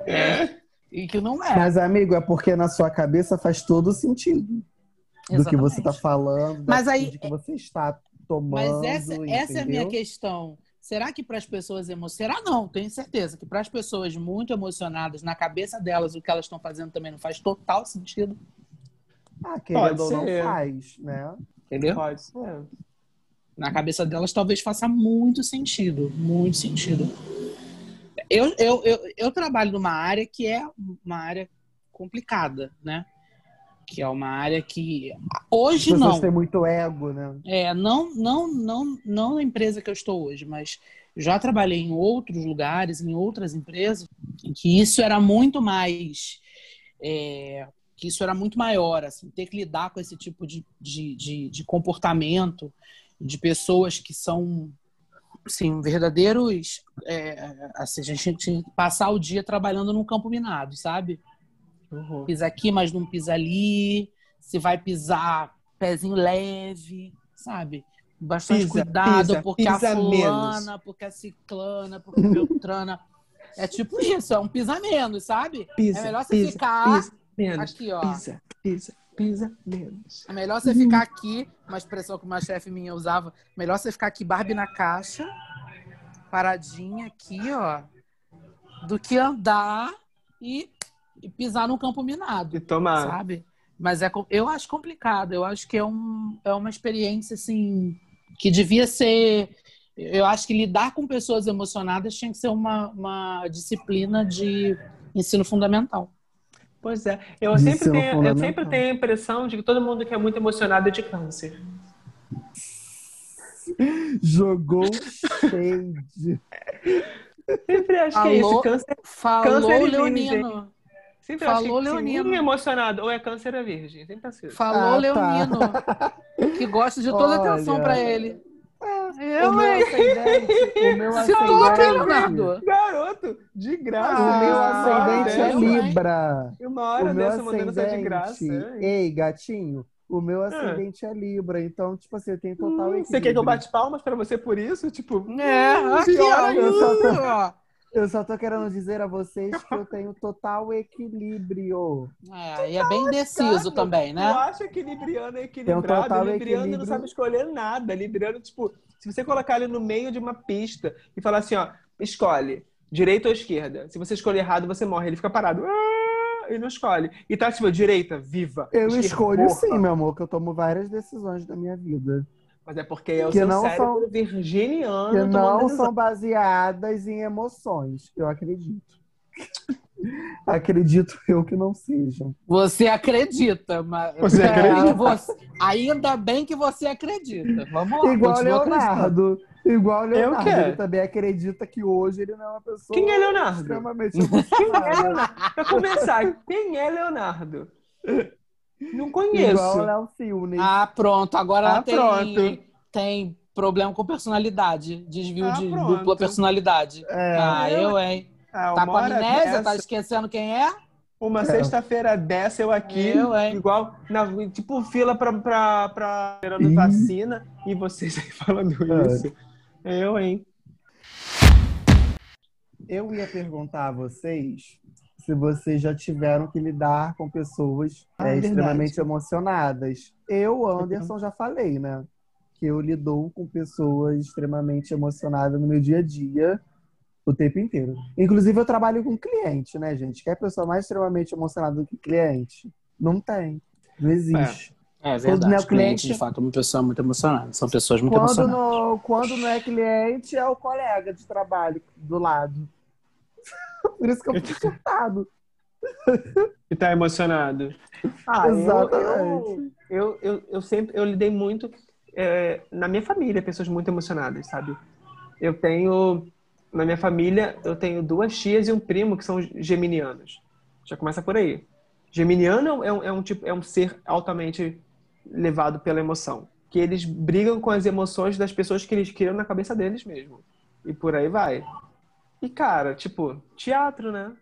É. E que não é. Mas, amigo, é porque na sua cabeça faz todo sentido. Exatamente. Do que você está falando, Mas aí, que você está tomando. Mas essa, essa é a minha questão Será que para as pessoas emocionadas. Será não, tenho certeza que para as pessoas muito emocionadas, na cabeça delas, o que elas estão fazendo também não faz total sentido. Ah, querendo ou não faz, né? Entendeu? Pode ser. Na cabeça delas talvez faça muito sentido. Muito sentido. Eu, eu, eu, eu trabalho numa área que é uma área complicada, né? Que é uma área que hoje não. Você tem muito ego, né? É, não, não, não, não na empresa que eu estou hoje, mas já trabalhei em outros lugares, em outras empresas, em que isso era muito mais, é, que isso era muito maior, assim, ter que lidar com esse tipo de, de, de, de comportamento de pessoas que são assim, verdadeiros. É, assim, a gente passar o dia trabalhando num campo minado, sabe? Uhum. Pisa aqui, mas não pisa ali. Se vai pisar, pezinho leve, sabe? Bastante pisa, cuidado, pisa, porque pisa a fulana, menos. porque a ciclana, porque a beltrana. É tipo isso, é um pisa menos, sabe? Pisa, é melhor você pisa, ficar pisa, menos, aqui, ó. Pisa, pisa, pisa menos. É melhor você ficar aqui, uma expressão que uma chefe minha usava, melhor você ficar aqui, Barbie na caixa, paradinha aqui, ó, do que andar e e pisar no campo minado. E tomar. Sabe? Mas é, eu acho complicado. Eu acho que é, um, é uma experiência, assim, que devia ser. Eu acho que lidar com pessoas emocionadas tinha que ser uma, uma disciplina de ensino fundamental. Pois é. Eu sempre, tenho, eu sempre tenho a impressão de que todo mundo que é muito emocionado é de câncer. Jogou shade. Sempre acho que é isso. Câncer, falou câncer Leonino. Sempre falou que Leonino. emocionado ou é câncer ou é virgem. Sempre assim. Falou ah, tá. Leonino. Tá. Que gosta de toda Olha, atenção pra ele. Eu, o meu ascendente, o meu ascendente, Garoto, de graça. Ah, o meu ascendente é Libra. E uma hora o meu dessa mandando de graça. Ei, gatinho, o meu ah. ascendente é. é Libra, então, tipo assim, eu tenho total hum, equilíbrio. Você quer que eu bate palmas pra você por isso? Tipo, é, aqui, ó, eu só, tô, eu só tô querendo dizer a vocês que eu tenho total equilíbrio. É, e é bem indeciso também, né? Eu acho equilibriano é equilibrado. Total libriano equilíbrio. não sabe escolher nada. Libriano, tipo, se você colocar ele no meio de uma pista e falar assim, ó, escolhe, direita ou esquerda. Se você escolher errado, você morre. Ele fica parado. Ah! e não escolhe. E tá, tipo, direita, viva. Eu escolho porra. sim, meu amor, que eu tomo várias decisões da minha vida. Mas é porque é o que seu não cérebro são, virginiano. Que não são baseadas em emoções, eu acredito. Acredito eu que não sejam. Você acredita, mas. Você acredita? Você... Ainda bem que você acredita. Vamos lá. Igual Leonardo. Igual o Leonardo. Ele também acredita que hoje ele não é uma pessoa. Quem é Leonardo? Extremamente emocionada. pra começar, quem é Leonardo? Não conheço. Igual o Léo Filme. Ah, pronto. Agora ah, tem, pronto. tem problema com personalidade. Desvio ah, de pronto. dupla personalidade. É. Ah, eu, hein? Ah, tá com amnésia? Dessa... Tá esquecendo quem é? Uma é. sexta-feira dessa, eu aqui, eu, igual, na, tipo, fila pra, pra, pra esperando vacina, e vocês aí falando é. isso. Eu, hein? Eu ia perguntar a vocês se vocês já tiveram que lidar com pessoas ah, é, extremamente emocionadas. Eu, Anderson, já falei, né? Que eu lido com pessoas extremamente emocionadas no meu dia a dia o tempo inteiro. Inclusive, eu trabalho com cliente, né, gente? Quer pessoa mais extremamente emocionada do que cliente? Não tem. Não existe. É, é verdade. Quando não é cliente, de fato, é uma pessoa muito emocionada. São pessoas muito quando emocionadas. No, quando não é cliente, é o colega de trabalho do lado. Por isso que eu fico surtado. E tá emocionado. Ah, Exatamente. Eu, eu, eu, eu, sempre eu lidei muito é, na minha família, pessoas muito emocionadas, sabe? Eu tenho na minha família, eu tenho duas tias e um primo que são geminianos. Já começa por aí. Geminiano é um, é um, tipo, é um ser altamente levado pela emoção. Que eles brigam com as emoções das pessoas que eles criam na cabeça deles mesmo. E por aí vai. E, cara, tipo, teatro, né?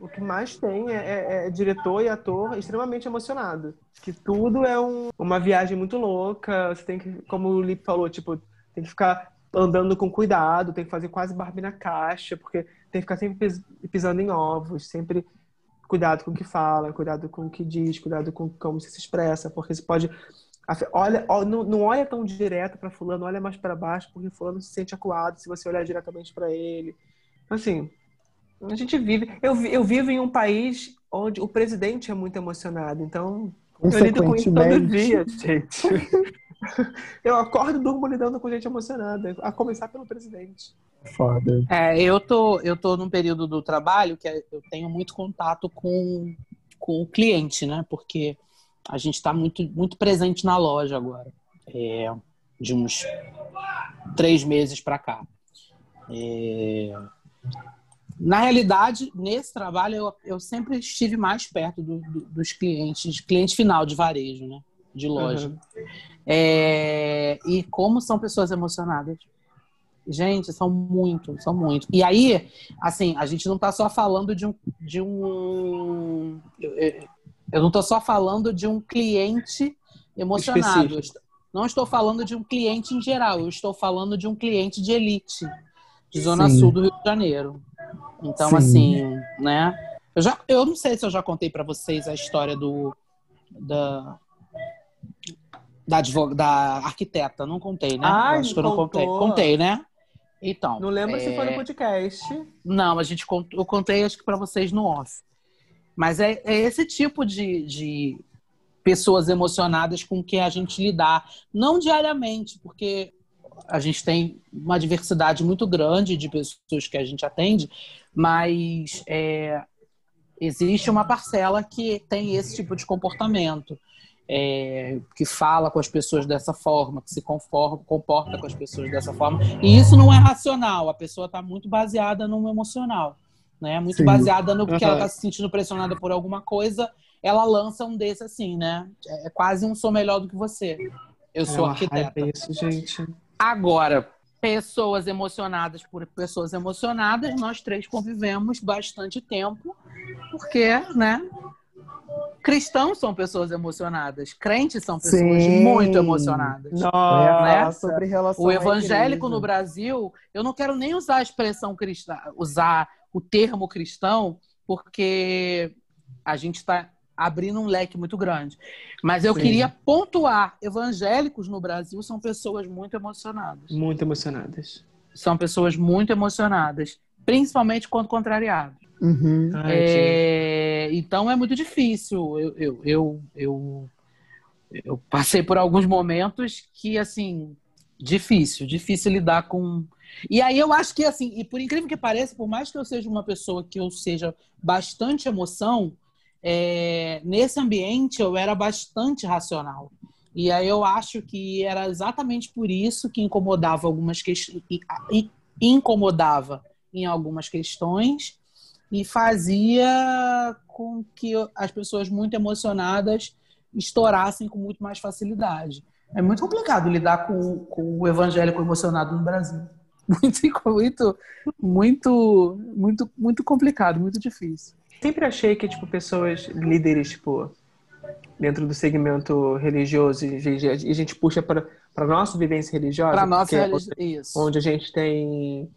O que mais tem é, é, é diretor e ator extremamente emocionado. Que tudo é um, uma viagem muito louca. Você tem que, como o Lipe falou, tipo, tem que ficar andando com cuidado, tem que fazer quase Barbie na caixa, porque tem que ficar sempre pisando em ovos, sempre cuidado com o que fala, cuidado com o que diz, cuidado com como se expressa, porque você pode olha, não, não olha tão direto para fulano, olha mais para baixo, porque fulano se sente acuado se você olhar diretamente para ele. Assim, a gente vive, eu, eu vivo em um país onde o presidente é muito emocionado, então eu lido com isso todo dia, gente. Eu acordo e durmo lidando com gente emocionada, a começar pelo presidente. Foda. É, eu tô, eu tô num período do trabalho que eu tenho muito contato com, com o cliente, né? Porque a gente está muito, muito presente na loja agora. É, de uns três meses para cá. É... Na realidade, nesse trabalho, eu, eu sempre estive mais perto do, do, dos clientes, cliente final de varejo, né? De loja. Uhum. É, e como são pessoas emocionadas. Gente, são muito, são muito. E aí, assim, a gente não está só falando de um. De um eu não estou só falando de um cliente emocionado. Não estou falando de um cliente em geral, eu estou falando de um cliente de elite, Zona Sim. Sul do Rio de Janeiro. Então, Sim. assim, né? Eu, já, eu não sei se eu já contei para vocês a história do, da, da, advog... da arquiteta, não contei, né? Ah, acho que eu não contei. Contei, né? Então. Não lembro é... se foi no é, podcast. Não, a gente cont... eu contei acho que para vocês no off. Mas é, é esse tipo de, de pessoas emocionadas com que a gente lidar, não diariamente, porque a gente tem uma diversidade muito grande de pessoas que a gente atende, mas é, existe uma parcela que tem esse tipo de comportamento. É, que fala com as pessoas dessa forma, que se conforma, comporta com as pessoas dessa forma. E isso não é racional, a pessoa está muito baseada no emocional. Né? Muito Sim. baseada no que uhum. ela está se sentindo pressionada por alguma coisa, ela lança um desse assim, né? É quase um sou melhor do que você. Eu é sou arquiteta. Isso, gente. Agora, pessoas emocionadas por pessoas emocionadas, nós três convivemos bastante tempo, porque, né? Cristãos são pessoas emocionadas, crentes são pessoas Sim. muito emocionadas. Nossa, né? sobre relação o evangélico no Brasil, eu não quero nem usar a expressão cristã, usar o termo cristão, porque a gente está abrindo um leque muito grande. Mas eu Sim. queria pontuar: evangélicos no Brasil são pessoas muito emocionadas. Muito emocionadas. São pessoas muito emocionadas, principalmente quando contrariados. Uhum. é, então é muito difícil. Eu, eu, eu, eu, eu passei por alguns momentos que, assim, difícil, difícil lidar com. E aí eu acho que, assim, e por incrível que pareça, por mais que eu seja uma pessoa que eu seja bastante emoção, é, nesse ambiente eu era bastante racional. E aí eu acho que era exatamente por isso que incomodava algumas questões, incomodava em algumas questões e fazia com que as pessoas muito emocionadas estourassem com muito mais facilidade. É muito complicado lidar com, com o evangélico emocionado no Brasil. Muito, muito, muito, muito, muito complicado, muito difícil sempre achei que, tipo, pessoas, líderes, tipo, dentro do segmento religioso, e a gente puxa para a nossa vivência religiosa. Para nossa religião, isso. Onde a gente tem...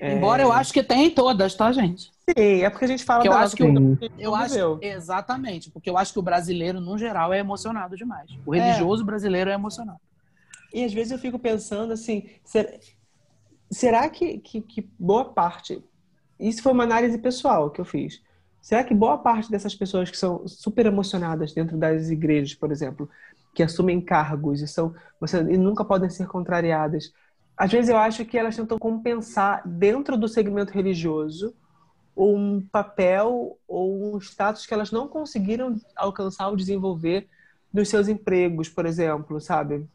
É... Embora eu acho que tem todas, tá, gente? Sim, é porque a gente fala que eu acho que o, eu acho exatamente, porque eu acho que o brasileiro no geral é emocionado demais. O é. religioso é. brasileiro é emocionado. E às vezes eu fico pensando assim, será, será que, que, que boa parte isso foi uma análise pessoal que eu fiz. Será que boa parte dessas pessoas que são super emocionadas dentro das igrejas, por exemplo, que assumem cargos e são você, e nunca podem ser contrariadas, às vezes eu acho que elas tentam compensar dentro do segmento religioso um papel ou um status que elas não conseguiram alcançar ou desenvolver nos seus empregos, por exemplo, sabe?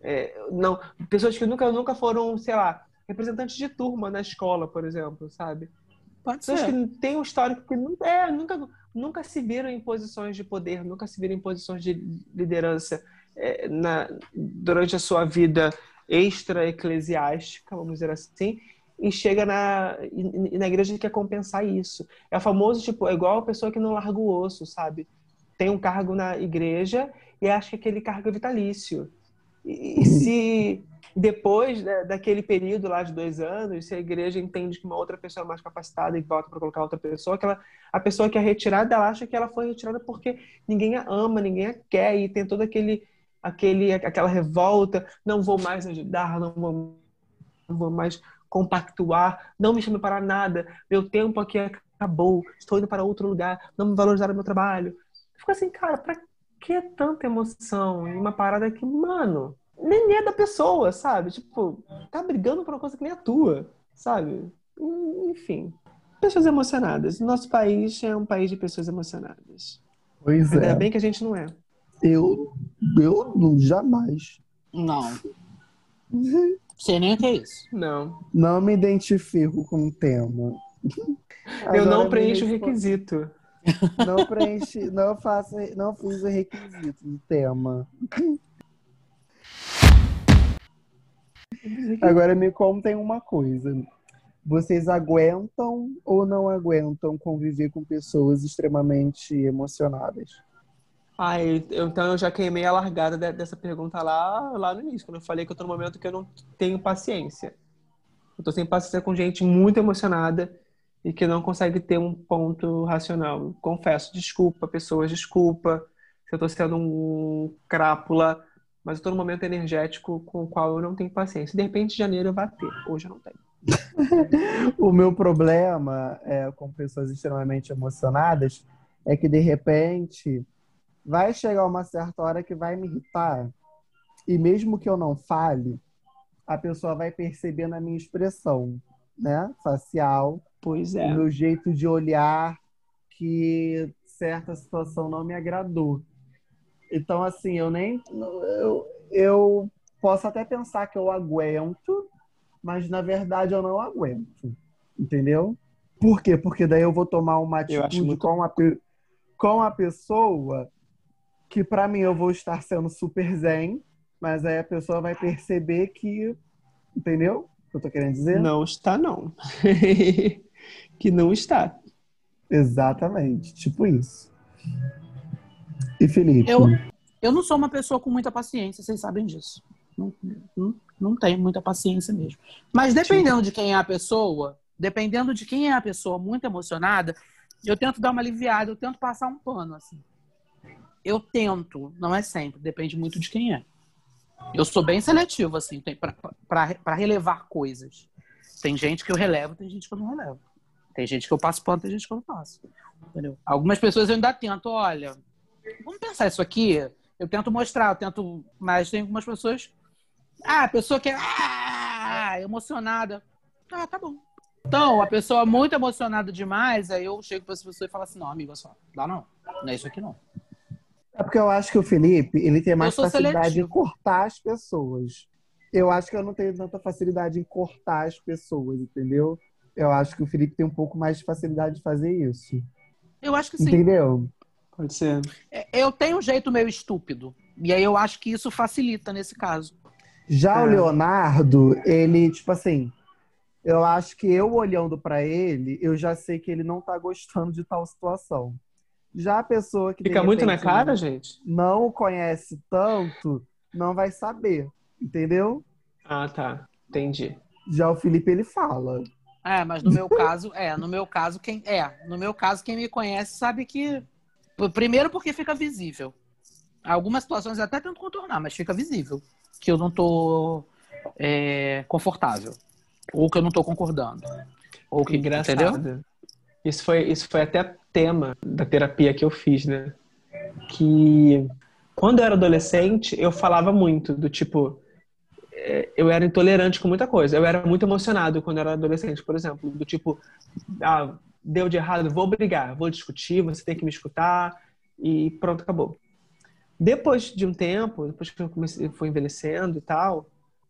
É, não, pessoas que nunca, nunca foram, sei lá, representantes de turma na escola, por exemplo, sabe? Pode Pessoas ser. que têm um histórico que nunca, é, nunca, nunca se viram em posições de poder, nunca se viram em posições de liderança é, na, durante a sua vida extra-eclesiástica, vamos dizer assim, e chega na, e, na igreja e quer compensar isso. É o famoso, tipo, é igual a pessoa que não larga o osso, sabe? Tem um cargo na igreja e acha que aquele cargo é vitalício. E, e se depois né, daquele período lá de dois anos, se a igreja entende que uma outra pessoa é mais capacitada e volta para colocar outra pessoa, aquela, a pessoa que é retirada, ela acha que ela foi retirada porque ninguém a ama, ninguém a quer, e tem todo aquele, aquele aquela revolta, não vou mais ajudar, não vou, não vou mais compactuar, não me chame para nada, meu tempo aqui acabou, estou indo para outro lugar, não me valorizaram meu trabalho. Fico assim, cara, para que tanta emoção em uma parada que, mano, nem é da pessoa, sabe? Tipo, tá brigando por uma coisa que nem a tua, sabe? Enfim. Pessoas emocionadas. Nosso país é um país de pessoas emocionadas. Pois Ainda é. bem que a gente não é. Eu, eu não, jamais. Não. Sei nem o que é isso. Não. Não me identifico com o tema. eu não preencho o requisito. Não preenchi, não faço, não fiz o requisito do tema. Agora me contem uma coisa. Vocês aguentam ou não aguentam conviver com pessoas extremamente emocionadas? Ah, então eu já queimei a largada dessa pergunta lá, lá no início, quando eu falei que eu tô no momento que eu não tenho paciência. Eu tô sem paciência com gente muito emocionada e que não consegue ter um ponto racional. Confesso, desculpa, pessoas, desculpa se eu tô sendo um crápula mas eu tô num momento energético com o qual eu não tenho paciência. De repente, janeiro eu vou ter. Hoje eu não tenho. o meu problema é, com pessoas extremamente emocionadas é que, de repente, vai chegar uma certa hora que vai me irritar. E mesmo que eu não fale, a pessoa vai perceber na minha expressão, né? Facial. Pois é. O meu jeito de olhar, que certa situação não me agradou. Então, assim, eu nem. Eu, eu posso até pensar que eu aguento, mas na verdade eu não aguento. Entendeu? Por quê? Porque daí eu vou tomar uma atitude muito... com, a, com a pessoa que para mim eu vou estar sendo super zen, mas aí a pessoa vai perceber que. Entendeu? O que eu tô querendo dizer? Não está, não. que não está. Exatamente. Tipo isso. E Felipe? Eu, eu não sou uma pessoa com muita paciência, vocês sabem disso. Não, não, não tenho muita paciência mesmo. Mas dependendo de quem é a pessoa, dependendo de quem é a pessoa muito emocionada, eu tento dar uma aliviada, eu tento passar um pano, assim. Eu tento, não é sempre, depende muito de quem é. Eu sou bem seletivo, assim, para relevar coisas. Tem gente que eu relevo, tem gente que eu não relevo. Tem gente que eu passo pano, tem gente que eu não passo. Entendeu? Algumas pessoas eu ainda tento, olha, vamos pensar isso aqui. Eu tento mostrar, eu tento, mas tem algumas pessoas. Ah, a pessoa que é ah, emocionada. Ah, tá bom. Então, a pessoa muito emocionada demais, aí eu chego para essa pessoa e falo assim: não, amigo, só, dá não. Não é isso aqui não. É porque eu acho que o Felipe, ele tem mais facilidade seletivo. em cortar as pessoas. Eu acho que eu não tenho tanta facilidade em cortar as pessoas, entendeu? Eu acho que o Felipe tem um pouco mais de facilidade de fazer isso. Eu acho que sim. Entendeu? Pode ser. É, eu tenho um jeito meio estúpido. E aí eu acho que isso facilita nesse caso. Já é. o Leonardo, ele, tipo assim, eu acho que eu olhando para ele, eu já sei que ele não tá gostando de tal situação. Já a pessoa que. Fica repente, muito na cara, gente? Não o conhece tanto, não vai saber. Entendeu? Ah, tá. Entendi. Já o Felipe, ele fala. É, mas no meu caso, é, no meu caso, quem. É, no meu caso, quem me conhece sabe que. Primeiro porque fica visível. Algumas situações eu até tento contornar, mas fica visível. Que eu não tô é, confortável. Ou que eu não tô concordando. Ou que, Engraçado. entendeu? Isso foi, isso foi até tema da terapia que eu fiz, né? Que quando eu era adolescente, eu falava muito do tipo, é, eu era intolerante com muita coisa. Eu era muito emocionado quando eu era adolescente, por exemplo, do tipo, ah, deu de errado, vou brigar, vou discutir, você tem que me escutar e pronto, acabou. Depois de um tempo, depois que eu comecei, fui envelhecendo e tal,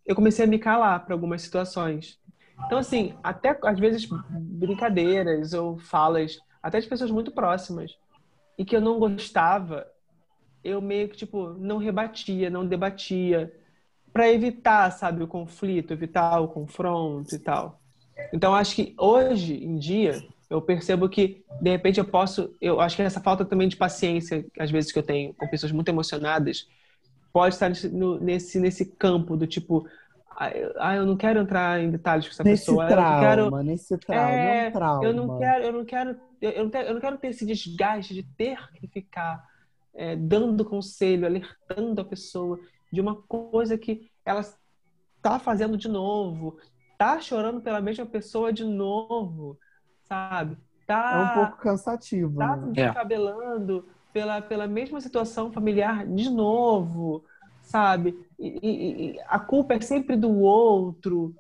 eu comecei a me calar para algumas situações. Então, assim, até às vezes brincadeiras ou falas, até de pessoas muito próximas, e que eu não gostava, eu meio que, tipo, não rebatia, não debatia, para evitar, sabe, o conflito, evitar o confronto e tal. Então, acho que hoje em dia, eu percebo que, de repente, eu posso. Eu acho que essa falta também de paciência, às vezes, que eu tenho com pessoas muito emocionadas, pode estar nesse, nesse campo do tipo, ah, eu não quero entrar em detalhes com essa nesse pessoa. Trauma, eu quero, nesse trauma, é, é um trauma. Eu não quero, eu não quero, eu não, quero, eu não quero ter esse desgaste de ter que ficar é, dando conselho, alertando a pessoa de uma coisa que ela está fazendo de novo, tá chorando pela mesma pessoa de novo, sabe? Tá, é um pouco cansativo. Tá né? descabelando pela, pela mesma situação familiar de novo sabe? E, e, e, a culpa é sempre do outro,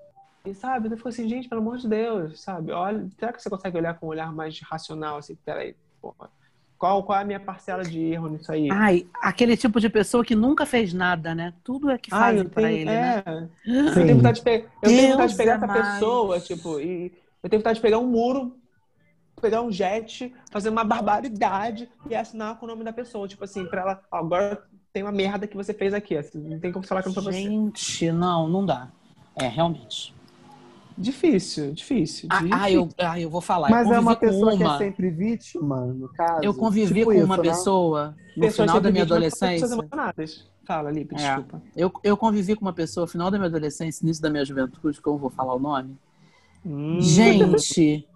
e sabe? Eu fico assim, gente, pelo amor de Deus, sabe? Olha, será que você consegue olhar com um olhar mais racional, assim, peraí, porra. Qual, qual é a minha parcela de erro nisso aí? Ai, aquele tipo de pessoa que nunca fez nada, né? Tudo é que faz Ai, pra ele, né? é. né? Eu tenho vontade de, pe... eu tenho vontade de pegar essa pessoa, tipo, e eu tenho vontade de pegar um muro, pegar um jet, fazer uma barbaridade e assinar com o nome da pessoa. Tipo assim, pra ela, agora tem uma merda que você fez aqui. Assim, não tem como falar que não foi você. Gente, não, não dá. É, realmente. Difícil, difícil. Ah, ah, eu, ah eu vou falar. Mas é uma pessoa uma... que é sempre vítima, no caso. Eu convivi tipo com isso, uma né? pessoa no Pessoas final da minha adolescência. Fala, Lipe, é. desculpa. É, eu, eu convivi com uma pessoa no final da minha adolescência, início da minha juventude, que eu vou falar o nome. Hum. Gente.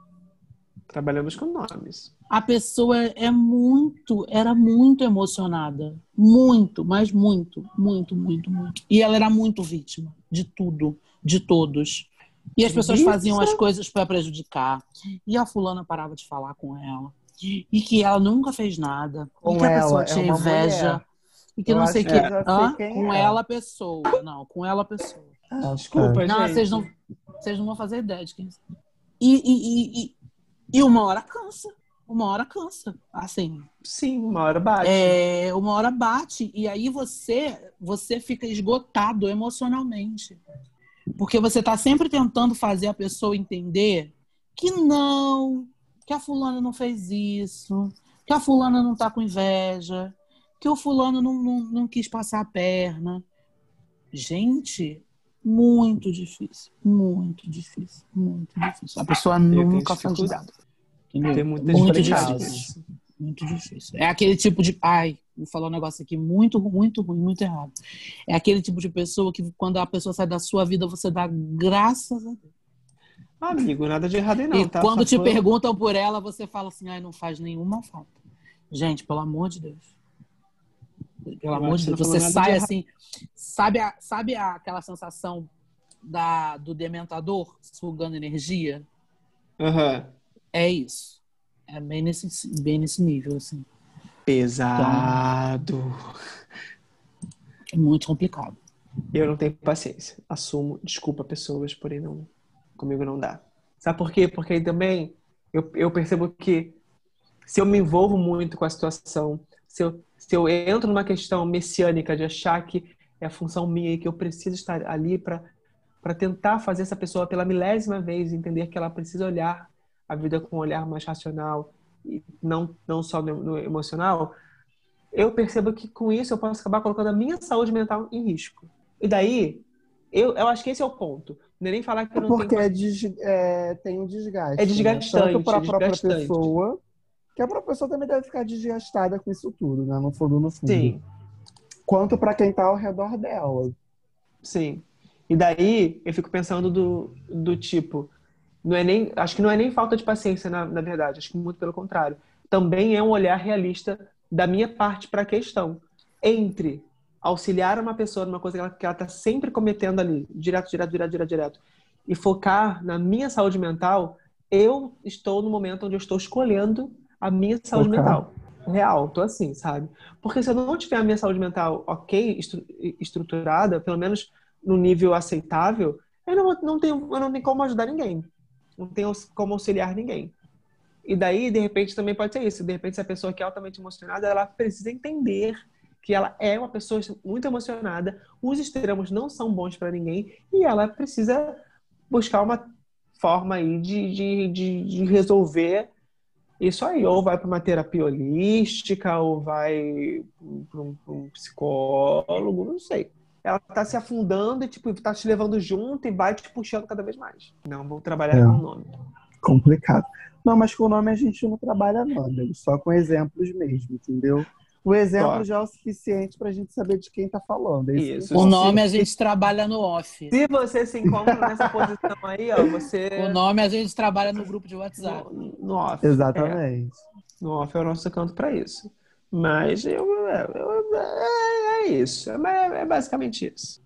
Trabalhamos com nomes a pessoa é muito, era muito emocionada. Muito, mas muito, muito, muito, muito. E ela era muito vítima de tudo, de todos. E as pessoas Isso. faziam as coisas para prejudicar. E a fulana parava de falar com ela. E que ela nunca fez nada. Com e que a pessoa é tinha inveja. Mulher. E que Eu não sei que. que com é. ela, pessoa. Não, com ela, pessoa. Ah, Desculpa, não, gente. Vocês não, vocês não vão fazer ideia de quem. E, e, e, e uma hora cansa. uma hora cansa. Assim. Sim, uma hora bate. É, uma hora bate. E aí você, você fica esgotado emocionalmente. Porque você está sempre tentando fazer a pessoa entender que não, que a fulana não fez isso, que a fulana não está com inveja, que o fulano não, não, não quis passar a perna. Gente, muito difícil, muito difícil, muito difícil. A pessoa nunca faz nada. Tem muito difícil. Muito difícil. É aquele tipo de. Ai, vou falar um negócio aqui muito, muito ruim, muito errado. É aquele tipo de pessoa que, quando a pessoa sai da sua vida, você dá graças a Deus. Amigo, nada de errado aí não, e tá? quando te perguntam por ela, você fala assim, ai, não faz nenhuma falta. Gente, pelo amor de Deus. Pelo amor de Deus, você sai de assim, sabe, a, sabe aquela sensação da, do dementador sugando energia? Uhum. É isso. É bem nesse, bem nesse nível, assim. Pesado. Então, é muito complicado. Eu não tenho paciência. Assumo. Desculpa, pessoas, porém não, comigo não dá. Sabe por quê? Porque aí também eu, eu percebo que se eu me envolvo muito com a situação, se eu, se eu entro numa questão messiânica de achar que é a função minha e que eu preciso estar ali para tentar fazer essa pessoa pela milésima vez entender que ela precisa olhar a vida com um olhar mais racional e não, não só no, no emocional, eu percebo que com isso eu posso acabar colocando a minha saúde mental em risco. E daí, eu, eu acho que esse é o ponto. Não é nem falar que eu não Porque tenho... é, des, é tem um desgaste. É desgastante. Né? Tanto para a própria pessoa, que a pessoa também deve ficar desgastada com isso tudo, né? No fundo, no fundo. Sim. Quanto para quem está ao redor dela. Sim. E daí, eu fico pensando do, do tipo, não é nem, acho que não é nem falta de paciência, na, na verdade, acho que muito pelo contrário. Também é um olhar realista da minha parte para a questão. Entre auxiliar uma pessoa numa coisa que ela está sempre cometendo ali, direto, direto, direto, direto, direto, e focar na minha saúde mental, eu estou no momento onde eu estou escolhendo a minha saúde okay. mental. Real, tô assim, sabe? Porque se eu não tiver a minha saúde mental ok, estru estruturada, pelo menos no nível aceitável, eu não, não, tenho, eu não tenho como ajudar ninguém não tem como auxiliar ninguém. E daí, de repente, também pode ser isso. De repente, se a pessoa que é altamente emocionada, ela precisa entender que ela é uma pessoa muito emocionada, os extremos não são bons para ninguém, e ela precisa buscar uma forma aí de, de, de, de resolver isso aí. Ou vai para uma terapia holística, ou vai para um, um psicólogo, não sei ela tá se afundando e, tipo, tá te levando junto e vai te puxando cada vez mais. Não, vou trabalhar é. com o nome. Complicado. Não, mas com o nome a gente não trabalha não, só com exemplos mesmo, entendeu? O exemplo já é o suficiente pra gente saber de quem tá falando. É isso. isso. O nome a gente trabalha no off. Se você se encontra nessa posição aí, ó, você... O nome a gente trabalha no grupo de WhatsApp. No, no off. Exatamente. É. No off é o nosso canto para isso. Mas eu, eu, eu, é, é isso. É, é basicamente isso.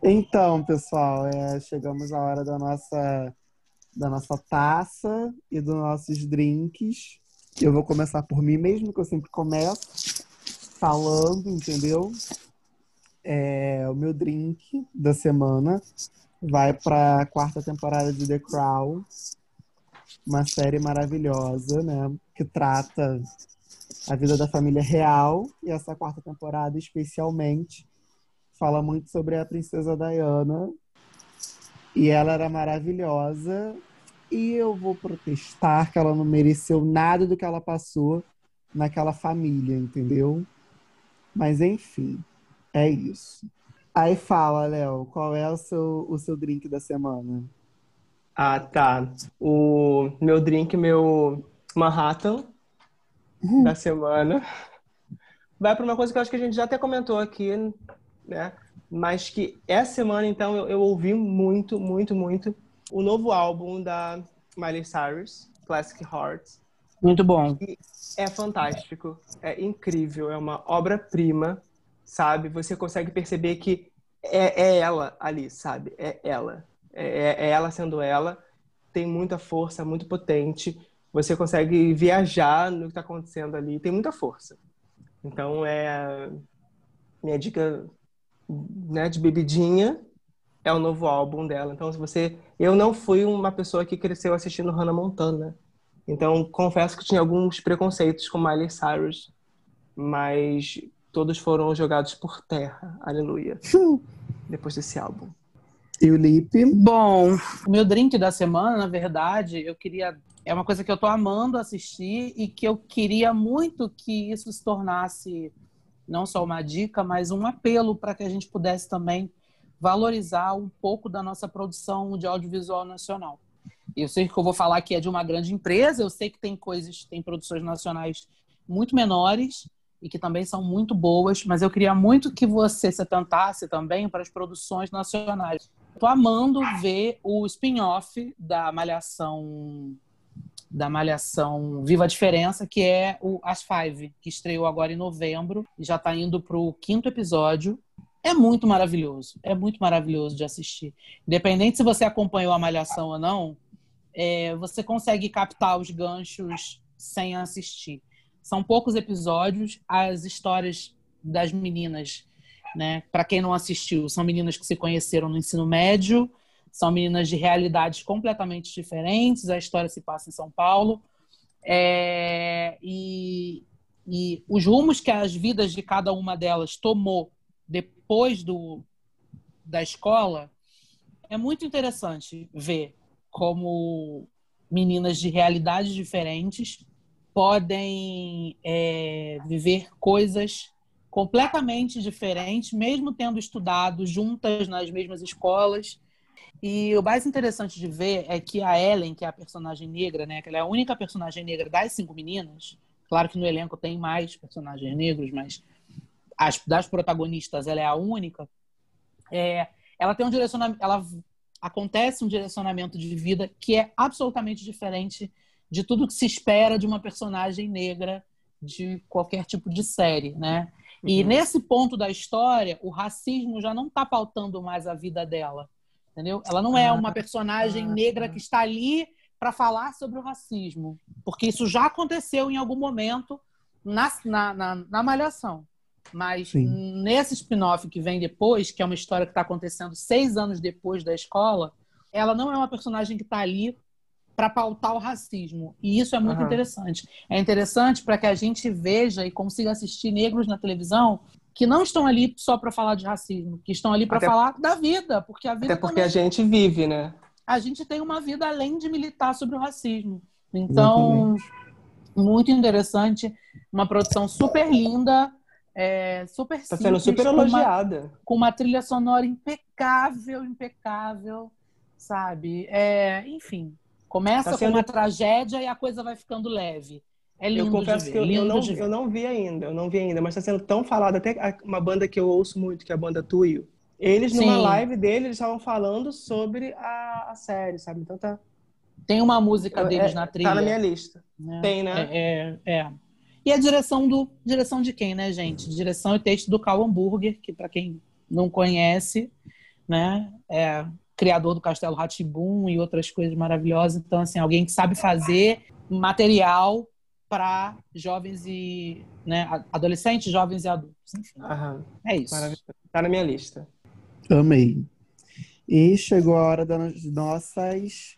Então, pessoal, é, chegamos à hora da nossa, da nossa taça e dos nossos drinks. Eu vou começar por mim mesmo, que eu sempre começo falando, entendeu? É, o meu drink da semana vai para a quarta temporada de The Crown, uma série maravilhosa, né? Que trata a vida da família real e essa quarta temporada especialmente fala muito sobre a princesa Diana e ela era maravilhosa e eu vou protestar que ela não mereceu nada do que ela passou naquela família, entendeu? Mas enfim, é isso. Aí fala, Léo, qual é o seu, o seu drink da semana? Ah, tá. O meu drink, meu Manhattan da semana, vai para uma coisa que eu acho que a gente já até comentou aqui, né? Mas que essa semana, então, eu, eu ouvi muito, muito, muito o novo álbum da Miley Cyrus, Classic Hearts. Muito bom. é fantástico, é incrível, é uma obra-prima, sabe? Você consegue perceber que é, é ela ali, sabe? É ela. É, é ela sendo ela, tem muita força, muito potente. Você consegue viajar no que está acontecendo ali, tem muita força. Então é minha dica né, de bebidinha é o novo álbum dela. Então, se você. Eu não fui uma pessoa que cresceu assistindo Hannah Montana. Então, confesso que tinha alguns preconceitos com Miley Cyrus, mas todos foram jogados por terra. Aleluia. Depois desse álbum. E o Lipe? Bom, o meu drink da semana, na verdade, eu queria. É uma coisa que eu tô amando assistir e que eu queria muito que isso se tornasse não só uma dica, mas um apelo para que a gente pudesse também valorizar um pouco da nossa produção de audiovisual nacional. Eu sei que eu vou falar que é de uma grande empresa, eu sei que tem coisas, tem produções nacionais muito menores e que também são muito boas, mas eu queria muito que você se atentasse também para as produções nacionais. Estou amando ver o spin-off da Malhação da Malhação Viva a Diferença, que é o As Five, que estreou agora em novembro e já está indo para o quinto episódio. É muito maravilhoso, é muito maravilhoso de assistir. Independente se você acompanhou a Malhação ou não, é, você consegue captar os ganchos sem assistir. São poucos episódios, as histórias das meninas, né? Para quem não assistiu, são meninas que se conheceram no ensino médio, são meninas de realidades completamente diferentes. A história se passa em São Paulo. É, e, e os rumos que as vidas de cada uma delas tomou depois do, da escola é muito interessante ver como meninas de realidades diferentes podem é, viver coisas completamente diferentes, mesmo tendo estudado juntas nas mesmas escolas. E o mais interessante de ver é que a Ellen, que é a personagem negra, né, que ela é a única personagem negra das cinco meninas, claro que no elenco tem mais personagens negros, mas as, das protagonistas ela é a única. É, ela tem um direcionamento, ela acontece um direcionamento de vida que é absolutamente diferente de tudo que se espera de uma personagem negra de qualquer tipo de série, né? E uhum. nesse ponto da história, o racismo já não está pautando mais a vida dela, entendeu? Ela não é ah, uma personagem ah, negra que está ali para falar sobre o racismo, porque isso já aconteceu em algum momento na, na, na, na Malhação. Mas Sim. nesse spin-off que vem depois, que é uma história que está acontecendo seis anos depois da escola, ela não é uma personagem que está ali para pautar o racismo. E isso é muito uhum. interessante. É interessante para que a gente veja e consiga assistir negros na televisão que não estão ali só para falar de racismo, que estão ali para falar da vida, porque a vida Até porque também... a gente vive, né? A gente tem uma vida além de militar sobre o racismo. Então, Exatamente. muito interessante, uma produção super linda, é, super Está sendo super elogiada. Com uma, com uma trilha sonora impecável, impecável, sabe? É, enfim, Começa tá sendo... com uma tragédia e a coisa vai ficando leve. É lindo eu confesso ver, que eu, eu, não, eu não vi ainda, eu não vi ainda, mas está sendo tão falado, até uma banda que eu ouço muito, que é a banda Tuyo. Eles, numa Sim. live dele, eles estavam falando sobre a, a, série, sabe? Então tá. Tem uma música deles é, na trilha. Tá na minha lista. É, Tem, né? É, é, é, E a direção do. Direção de quem, né, gente? Direção e texto do Cal Hamburger, que para quem não conhece, né? É criador do Castelo Ratibum e outras coisas maravilhosas. Então, assim, alguém que sabe fazer material para jovens e né, adolescentes, jovens e adultos. Enfim, Aham. é isso. Está na minha lista. Amei. E chegou a hora das nossas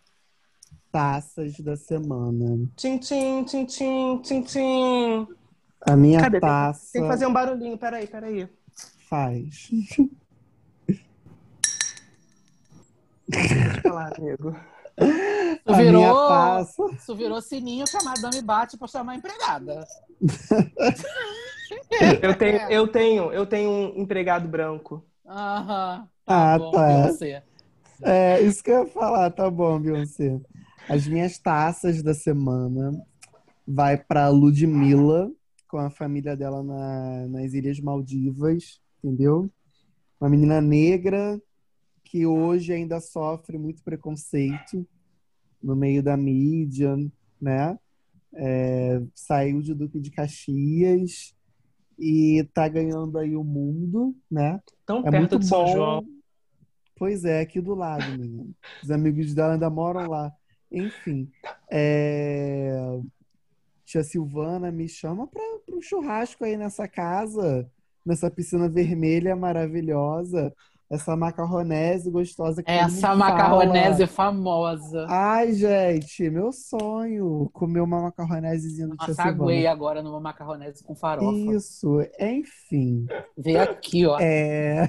taças da semana. Tchim, tchim, tchim, tchim, tchim, tchim. A minha Cadê? taça. Tem que fazer um barulhinho, peraí, peraí. Faz. falar, amigo. Isso virou, isso virou sininho que a madame bate para chamar a empregada. eu, tenho, eu, tenho, eu tenho um empregado branco. Aham. Tá ah, bom, tá. Beyoncé. É, isso que eu ia falar, tá bom, Beyoncé. As minhas taças da semana vai para Ludmilla, com a família dela na, nas Ilhas Maldivas, entendeu? Uma menina negra que hoje ainda sofre muito preconceito no meio da mídia, né? É, saiu de Duque de Caxias e tá ganhando aí o mundo, né? Tão é perto muito de São bom. João. Pois é, aqui do lado, menino. Os amigos dela ainda moram lá. Enfim, é... tia Silvana me chama para um churrasco aí nessa casa, nessa piscina vermelha maravilhosa. Essa macarronese gostosa que Essa macarronese famosa. Ai, gente, meu sonho. Comer uma macarronesezinha do Nossa, aguei agora numa macarronese com farofa. Isso, enfim. Vê aqui, ó. É...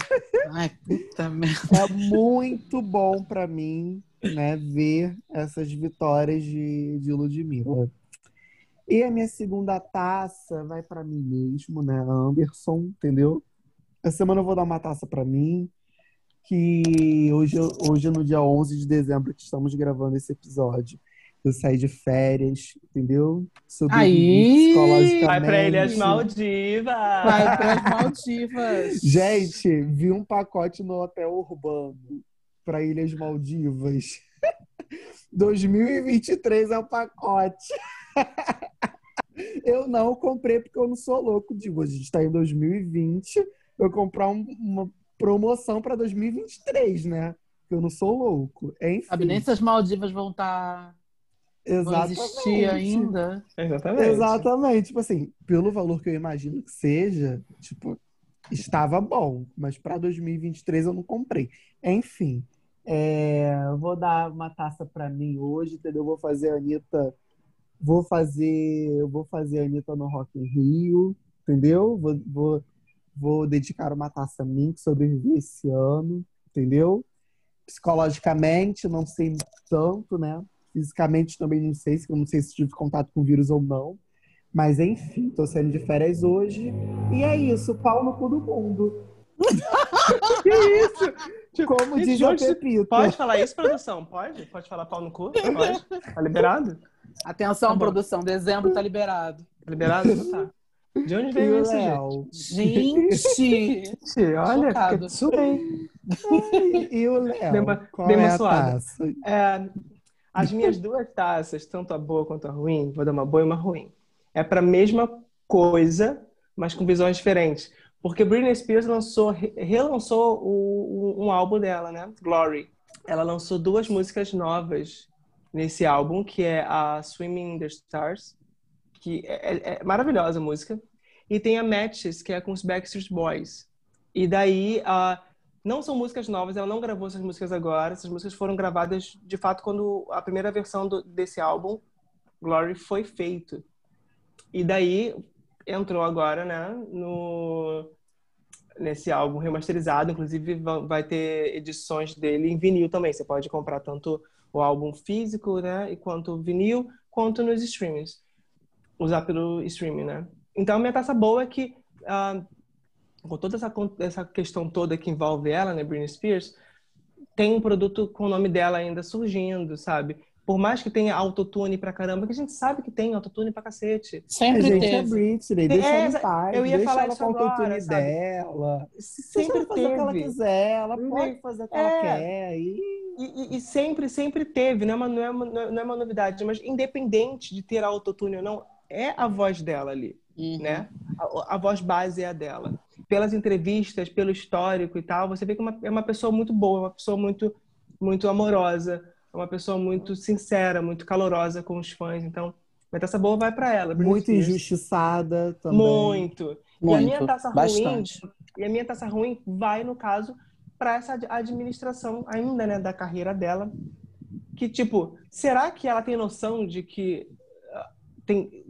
Ai, puta merda. É muito bom pra mim, né, ver essas vitórias de, de Ludmilla. E a minha segunda taça vai para mim mesmo, né, Anderson, entendeu? Essa semana eu vou dar uma taça para mim, que hoje, hoje, no dia 11 de dezembro, que estamos gravando esse episódio, eu saí de férias, entendeu? Aí! Psicologicamente. Vai para Ilhas Maldivas! Vai para as Maldivas! Gente, vi um pacote no hotel urbano para Ilhas Maldivas. 2023 é o pacote. eu não comprei porque eu não sou louco. Digo, a gente está em 2020, eu comprar um, uma promoção para 2023, né? Eu não sou louco. Enfim. Sabe nem se as Maldivas vão estar. Tá... Exatamente. Vão existir ainda. Exatamente. Exatamente. Tipo assim, pelo valor que eu imagino que seja, tipo, estava bom. Mas para 2023 eu não comprei. Enfim. É, vou dar uma taça para mim hoje, entendeu? Vou fazer a Anitta. Vou fazer. Vou fazer a Anitta no Rock in Rio, entendeu? Vou, vou vou dedicar uma taça a mim que sobrevivi esse ano, entendeu? Psicologicamente, não sei tanto, né? Fisicamente também não sei, eu não sei se tive contato com vírus ou não. Mas enfim, tô saindo de férias hoje. E é isso, pau no cu do mundo. Que isso? Tipo, Como diz o Pepito. Pode falar isso, produção? Pode? Pode falar pau no cu? Pode? Tá liberado? Atenção, tá produção. Dezembro tá liberado. Tá liberado? Então tá. De onde veio isso, gente? Gente, olha, suei. E o Léo? Bem, bem é taça? É, as minhas duas taças, tanto a boa quanto a ruim, vou dar uma boa e uma ruim. É para a mesma coisa, mas com visões diferentes. Porque Britney Spears lançou, relançou o, um álbum dela, né? Glory. Ela lançou duas músicas novas nesse álbum, que é a Swimming in the Stars que é, é, é, maravilhosa a música. E tem a Matches, que é com os Backstreet Boys. E daí, uh, não são músicas novas, ela não gravou essas músicas agora. Essas músicas foram gravadas, de fato, quando a primeira versão do, desse álbum, Glory, foi feito. E daí, entrou agora, né, no, nesse álbum remasterizado. Inclusive, vai ter edições dele em vinil também. Você pode comprar tanto o álbum físico, né, e quanto vinil, quanto nos streamings usar pelo streaming, né? Então, minha taça boa é que, uh, com toda essa, essa questão toda que envolve ela, né, Britney Spears, tem um produto com o nome dela ainda surgindo, sabe? Por mais que tenha autotune pra caramba, que a gente sabe que tem autotune pra cacete. Sempre a gente teve. é Britney, deixa é, ela em paz. Eu ia falar ela isso com o autotune dela. Sempre deixa ela fazer teve. o que ela quiser, ela pode fazer o que é. ela quer. E... E, e, sempre, sempre teve, não é, uma, não, é uma, não é uma novidade, mas independente de ter autotune ou não, é a voz dela ali, uhum. né? A, a, voz base é a dela. Pelas entrevistas, pelo histórico e tal, você vê que uma, é uma pessoa muito boa, uma pessoa muito, muito amorosa, uma pessoa muito sincera, muito calorosa com os fãs. Então, a taça boa vai para ela. Muito injustiçada também. Muito. muito. E a minha taça bastante. ruim, e a minha taça ruim vai no caso para essa administração ainda, né, da carreira dela. Que tipo, será que ela tem noção de que tem,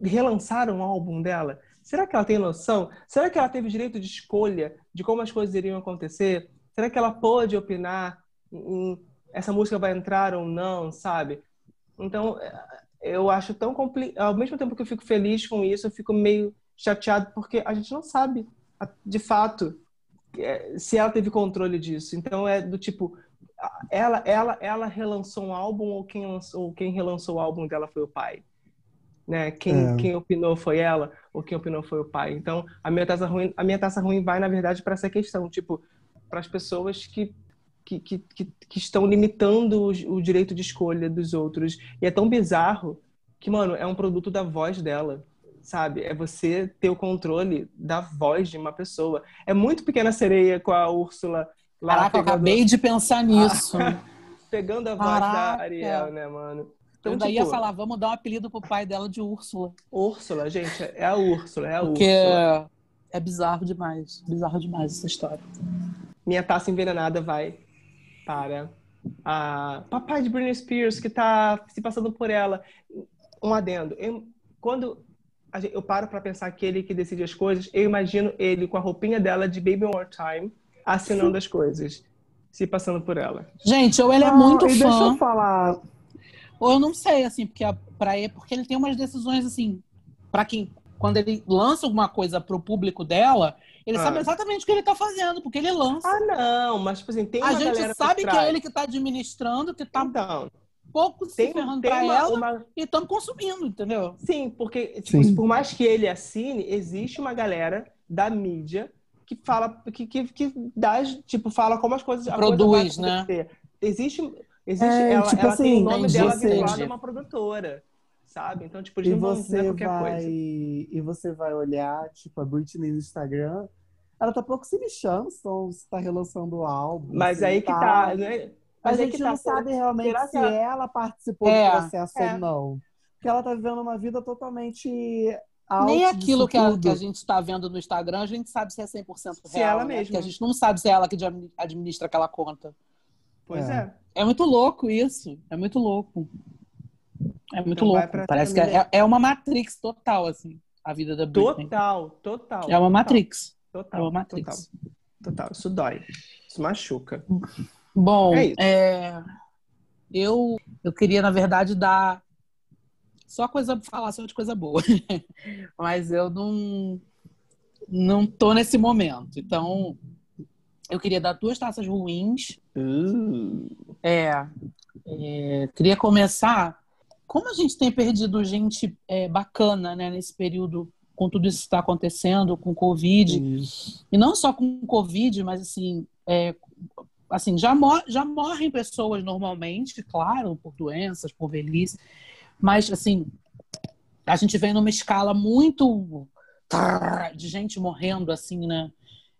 relançaram o álbum dela? Será que ela tem noção? Será que ela teve direito de escolha de como as coisas iriam acontecer? Será que ela pôde opinar em essa música vai entrar ou não, sabe? Então, é, eu acho tão complicado. Ao mesmo tempo que eu fico feliz com isso, eu fico meio chateado porque a gente não sabe, de fato, é, se ela teve controle disso. Então, é do tipo, ela, ela, ela relançou um álbum ou quem, lançou, quem relançou o álbum dela foi o pai? né? Quem, é. quem opinou foi ela ou quem opinou foi o pai. Então, a minha taça ruim, a minha taça ruim vai na verdade para essa questão, tipo, para as pessoas que que, que, que, estão limitando o, o direito de escolha dos outros. E é tão bizarro que, mano, é um produto da voz dela, sabe? É você ter o controle da voz de uma pessoa. É muito pequena sereia com a Úrsula lá. Caraca, pegando... eu acabei de pensar nisso. pegando a voz Caraca. da Ariel, né, mano? Então, eu daí tipo, ia falar, vamos dar um apelido pro pai dela de Úrsula. Úrsula, gente, é a Úrsula, é a Porque Úrsula. é bizarro demais, bizarro demais essa história. minha taça envenenada vai para a papai de Britney Spears que está se passando por ela. Um adendo. Eu, quando eu paro para pensar que ele que decide as coisas, eu imagino ele com a roupinha dela de Baby One More Time assinando as coisas, se passando por ela. Gente, ou ele é muito fã. Deixa eu falar. Ou eu não sei, assim, porque para ele, porque ele tem umas decisões assim, para quem quando ele lança alguma coisa pro público dela, ele ah. sabe exatamente o que ele tá fazendo, porque ele lança. Ah, não, mas tipo assim, tem uma A gente sabe que é ele que tá administrando, que tá então, pouco se tem, ferrando tem pra uma, ela uma... e estamos consumindo, entendeu? Sim, porque tipo, por mais que ele assine, existe uma galera da mídia que fala, que, que, que dá, tipo, fala como as coisas. Produz, coisa né? Existe. Existe, é, ela, tipo ela assim, tem o nome dela vinculado a uma produtora sabe? Então, tipo, eles e não você vão qualquer vai, coisa. E você vai olhar, tipo, a Britney no Instagram, ela tá pouco se lixando se tá relançando o álbum. Mas aí que tá, né? Mas a gente tá, não sabe realmente se ela participou é, do processo é. ou não. Porque ela tá vivendo uma vida totalmente nem aquilo que a, que a, gente está vendo no Instagram, a gente sabe se é 100% real. Se ela né? mesma. Porque a gente não sabe se é ela que administra aquela conta. Pois é. é. É muito louco isso. É muito louco. É muito então louco. Parece que é, é uma Matrix total, assim, a vida da Britney. Total, total. É uma. Total, é uma Matrix. Total, total. Isso dói. Isso machuca. Bom, é é, eu, eu queria, na verdade, dar só coisa, falar só de coisa boa. Mas eu não, não tô nesse momento. Então, eu queria dar duas taças ruins. Uh. É, é, queria começar como a gente tem perdido gente é, bacana né, nesse período, com tudo isso que está acontecendo, com Covid, e não só com Covid, mas assim, é, assim já, mor já morrem pessoas normalmente, claro, por doenças, por velhice, mas assim, a gente vem numa escala muito de gente morrendo, assim, né?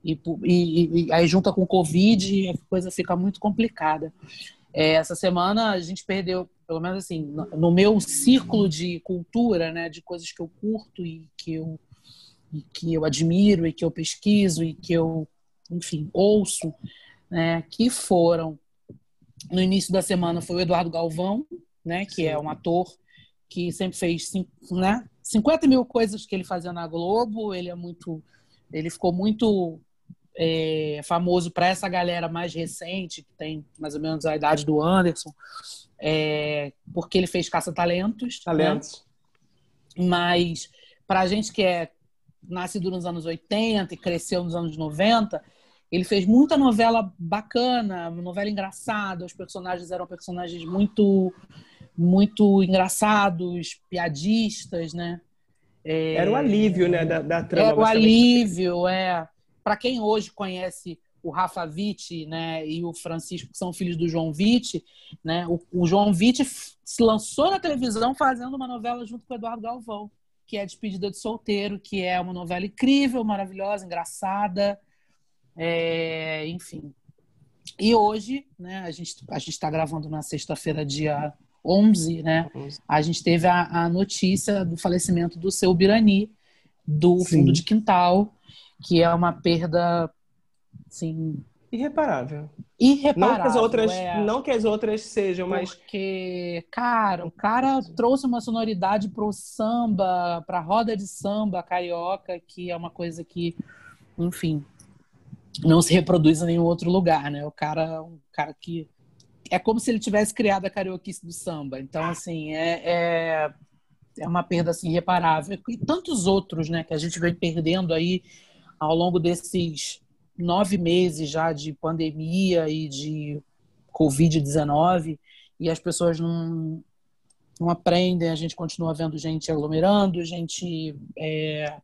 E, e, e aí junta com Covid, a coisa fica muito complicada. É, essa semana a gente perdeu pelo menos assim, no meu círculo de cultura, né, de coisas que eu curto e que eu, e que eu admiro e que eu pesquiso e que eu, enfim, ouço, né, que foram no início da semana foi o Eduardo Galvão, né, que é um ator que sempre fez né, 50 mil coisas que ele fazia na Globo. Ele é muito, ele ficou muito é, famoso para essa galera mais recente, que tem mais ou menos a idade do Anderson, é, porque ele fez caça-talentos. Talentos. Né? Mas para a gente que é nascido nos anos 80 e cresceu nos anos 90, ele fez muita novela bacana, novela engraçada, os personagens eram personagens muito muito engraçados, piadistas, né? É, era o alívio, né, da, da trama. Era o alívio, é. Para quem hoje conhece o Rafa Witt né, e o Francisco, que são filhos do João Witt, né, o, o João Witt se lançou na televisão fazendo uma novela junto com o Eduardo Galvão, que é Despedida de Solteiro, que é uma novela incrível, maravilhosa, engraçada, é, enfim. E hoje, né, a gente a está gravando na sexta-feira, dia 11, né, a gente teve a, a notícia do falecimento do seu Birani, do Sim. Fundo de Quintal, que é uma perda Sim. Irreparável. Irreparável. Não que as outras, é... não que as outras sejam, mas. Porque, cara, o cara trouxe uma sonoridade pro samba, pra roda de samba carioca, que é uma coisa que, enfim, não se reproduz em nenhum outro lugar, né? O cara, um cara que. É como se ele tivesse criado a carioquice do samba. Então, assim, é, é, é uma perda assim, irreparável. E tantos outros, né, que a gente vem perdendo aí ao longo desses nove meses já de pandemia e de Covid-19 e as pessoas não, não aprendem, a gente continua vendo gente aglomerando, gente. É...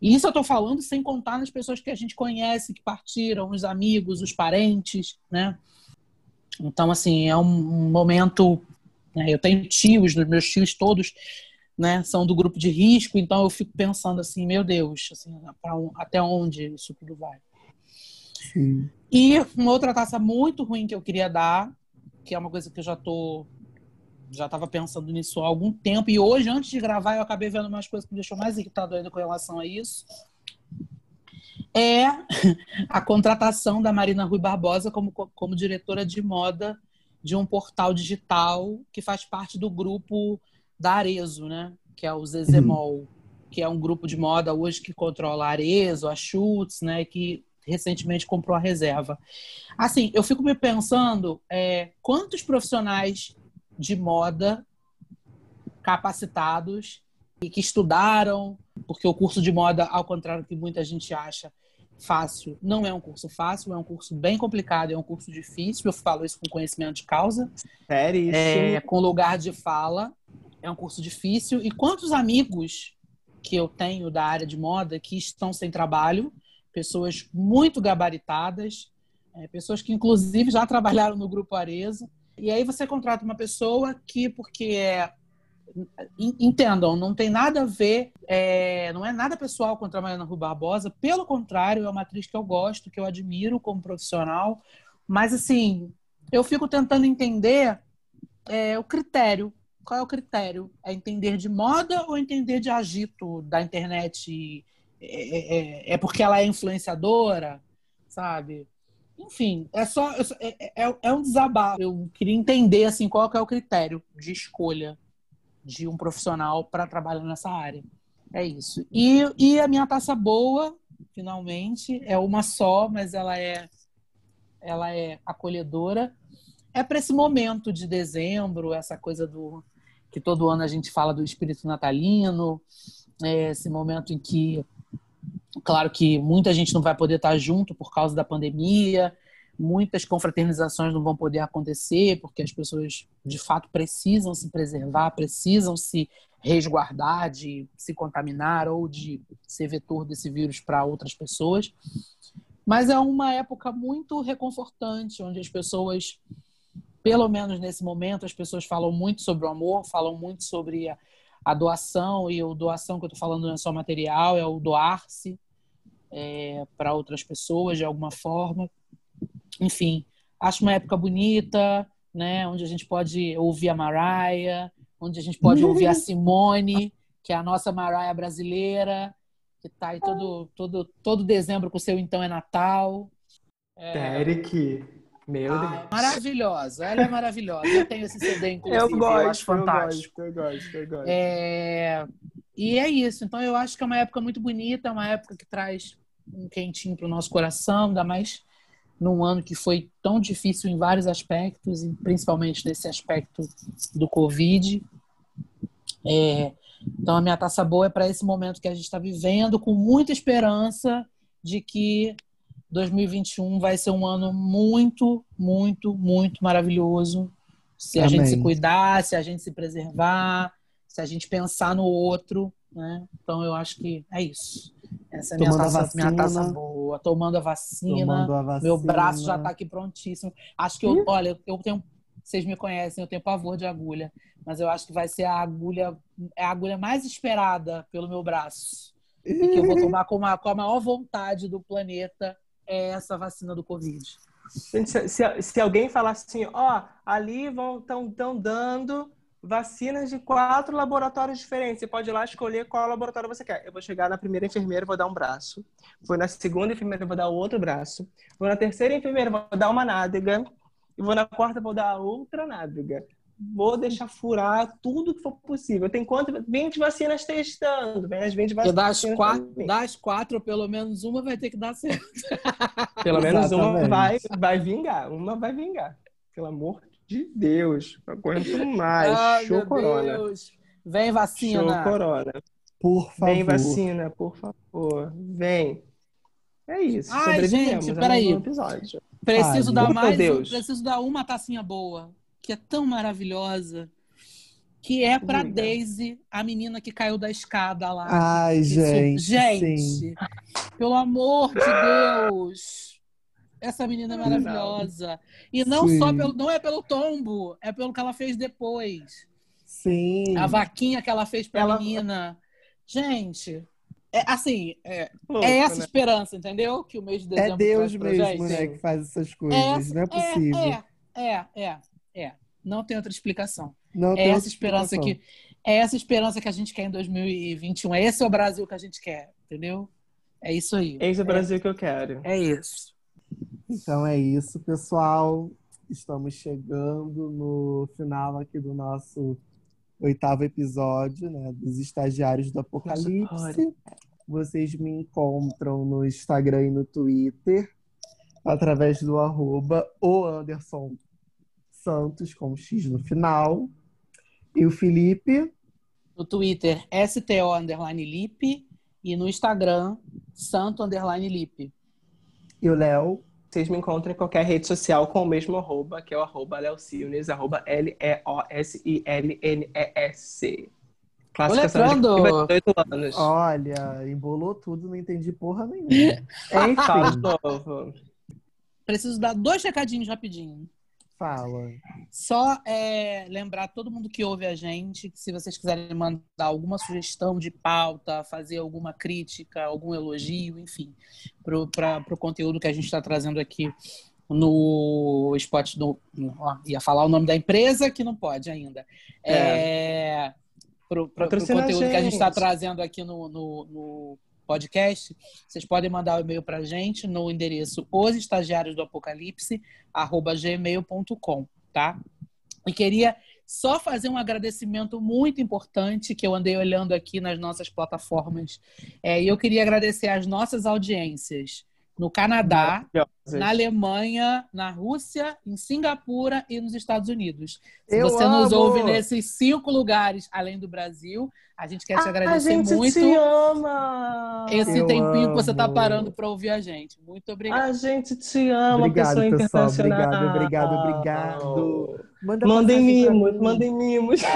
Isso eu estou falando sem contar nas pessoas que a gente conhece, que partiram, os amigos, os parentes, né? Então, assim, é um, um momento. Né? Eu tenho tios, meus tios todos né, são do grupo de risco, então eu fico pensando assim, meu Deus, assim, até onde isso tudo vai? Sim. E uma outra taça muito ruim que eu queria dar, que é uma coisa que eu já tô já estava pensando nisso há algum tempo e hoje antes de gravar eu acabei vendo umas coisas que me deixou mais irritado ainda com relação a isso. é a contratação da Marina Rui Barbosa como, como diretora de moda de um portal digital que faz parte do grupo da Arezo, né? Que é o Zezemol, uhum. que é um grupo de moda hoje que controla a Arezo, a Schutz, né? Que recentemente comprou a reserva. Assim, eu fico me pensando é, quantos profissionais de moda capacitados e que estudaram, porque o curso de moda, ao contrário do que muita gente acha, fácil. Não é um curso fácil, é um curso bem complicado, é um curso difícil. Eu falo isso com conhecimento de causa. Sério? É, com lugar de fala. É um curso difícil. E quantos amigos que eu tenho da área de moda que estão sem trabalho, pessoas muito gabaritadas, é, pessoas que inclusive já trabalharam no Grupo Arezzo. E aí você contrata uma pessoa que, porque é entendam, não tem nada a ver, é, não é nada pessoal contra a Mariana Rui Barbosa, pelo contrário, é uma atriz que eu gosto, que eu admiro como profissional, mas assim, eu fico tentando entender é, o critério. Qual é o critério? É entender de moda ou entender de agito da internet? É, é, é porque ela é influenciadora, sabe? Enfim, é só é, é, é um desabafo. Eu queria entender assim qual é o critério de escolha de um profissional para trabalhar nessa área. É isso. E, e a minha taça boa, finalmente, é uma só, mas ela é, ela é acolhedora. É para esse momento de dezembro, essa coisa do que todo ano a gente fala do espírito natalino, é esse momento em que, claro que muita gente não vai poder estar junto por causa da pandemia, muitas confraternizações não vão poder acontecer, porque as pessoas de fato precisam se preservar, precisam se resguardar de se contaminar ou de ser vetor desse vírus para outras pessoas. Mas é uma época muito reconfortante, onde as pessoas, pelo menos nesse momento, as pessoas falam muito sobre o amor, falam muito sobre a, a doação, e a doação que eu estou falando não é só material, é o doar-se é, para outras pessoas de alguma forma enfim, acho uma época bonita, né? Onde a gente pode ouvir a Mariah, onde a gente pode ouvir a Simone, que é a nossa Mariah brasileira, que está aí todo, todo, todo dezembro com o seu Então é Natal. É... Eric, meu ah, Deus. Maravilhosa, ela é maravilhosa. Eu tenho esse CD, inclusive, eu, gosto, eu acho fantástico. Eu gosto, eu gosto, eu gosto. É... E é isso. Então, eu acho que é uma época muito bonita, é uma época que traz um quentinho para o nosso coração, ainda mais num ano que foi tão difícil em vários aspectos, e principalmente nesse aspecto do Covid. É, então, a minha taça boa é para esse momento que a gente está vivendo, com muita esperança de que 2021 vai ser um ano muito, muito, muito maravilhoso. Se a Amém. gente se cuidar, se a gente se preservar, se a gente pensar no outro. Né? Então, eu acho que é isso. Essa é minha taça, minha taça boa. Tomando a, vacina, tomando a vacina. Meu braço já está aqui prontíssimo. Acho que eu, olha, eu tenho. Vocês me conhecem, eu tenho pavor de agulha. Mas eu acho que vai ser a agulha, é a agulha mais esperada pelo meu braço. E que eu vou tomar com, com a maior vontade do planeta é essa vacina do Covid. Se, se, se alguém falar assim, ó, oh, ali vão estão dando vacinas de quatro laboratórios diferentes. Você pode ir lá escolher qual laboratório você quer. Eu vou chegar na primeira enfermeira, vou dar um braço. Vou na segunda enfermeira, vou dar outro braço. Vou na terceira enfermeira, vou dar uma nádega. E vou na quarta, vou dar outra nádega. Vou deixar furar tudo que for possível. Tem quanto? 20 vacinas testando. Vem as 20 vacinas. Das quatro, das quatro, pelo menos uma vai ter que dar certo. Pelo menos uma vai, vai vingar. Uma vai vingar. Pelo amor de Deus. Não aguento mais. Ai, Show corona. Deus. Vem vacina. Show corona. Por favor. Vem vacina, por favor. Vem. É isso. Ai, gente, peraí. Preciso Ai, dar mais. Deus. Preciso dar uma tacinha boa, que é tão maravilhosa. Que é pra Liga. Daisy, a menina que caiu da escada lá. Ai, gente. Gente, sim. pelo amor de Deus. Essa menina é maravilhosa. E não Sim. só pelo. Não é pelo tombo, é pelo que ela fez depois. Sim. A vaquinha que ela fez pra ela... menina. Gente, é, assim, é, Louco, é essa né? esperança, entendeu? Que o mês de é dezembro É Deus mesmo, né, que faz essas coisas. É, não é possível. É, é, é, é. Não tem outra explicação. Não é essa esperança explicação. que é essa esperança que a gente quer em 2021. É esse é o Brasil que a gente quer, entendeu? É isso aí. Esse é o Brasil é, que eu quero. É isso. Então é isso, pessoal. Estamos chegando no final aqui do nosso oitavo episódio, né, dos Estagiários do Apocalipse. Vocês me encontram no Instagram e no Twitter através do arroba o Anderson Santos com X no final. E o Felipe? No Twitter, STO underline Lipe e no Instagram, Santo underline Lipe. E o Léo? Vocês me encontram em qualquer rede social com o mesmo arroba, que é o arroba Leocilnes, arroba L-E-O-S-I-L-N-E-S. Classificação de 18 anos. Olha, embolou tudo, não entendi porra nenhuma. Enfim. novo. Preciso dar dois recadinhos rapidinho. Fala. Só é, lembrar todo mundo que ouve a gente que se vocês quiserem mandar alguma sugestão de pauta, fazer alguma crítica, algum elogio, enfim, para o conteúdo que a gente está trazendo aqui no spot no, ó, ia falar o nome da empresa que não pode ainda. É. é para o conteúdo que a gente está trazendo aqui no, no, no podcast, vocês podem mandar o um e-mail para a gente no endereço osestagiariosdoapocalipse@gmail.com, tá? E queria só fazer um agradecimento muito importante que eu andei olhando aqui nas nossas plataformas. É, e eu queria agradecer às nossas audiências no Canadá, na Alemanha, na Rússia, em Singapura e nos Estados Unidos. Se Eu você amo. nos ouve nesses cinco lugares além do Brasil, a gente quer te agradecer a gente muito. Te ama. Esse Eu tempinho que você está amo. parando para ouvir a gente. Muito obrigada. A gente te ama, Obrigado, pessoa pessoal. internacional. Obrigado, obrigado, obrigado. Manda Mandem mimos, mim. mandem mimos.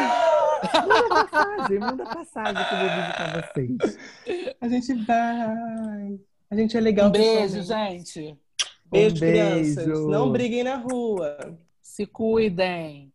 Manda passagem, manda passagem que eu vou visitar vocês. A gente vai. A gente é legal. Um beijo, gente. Beijo, Um crianças. beijo. Não briguem na rua. Se cuidem.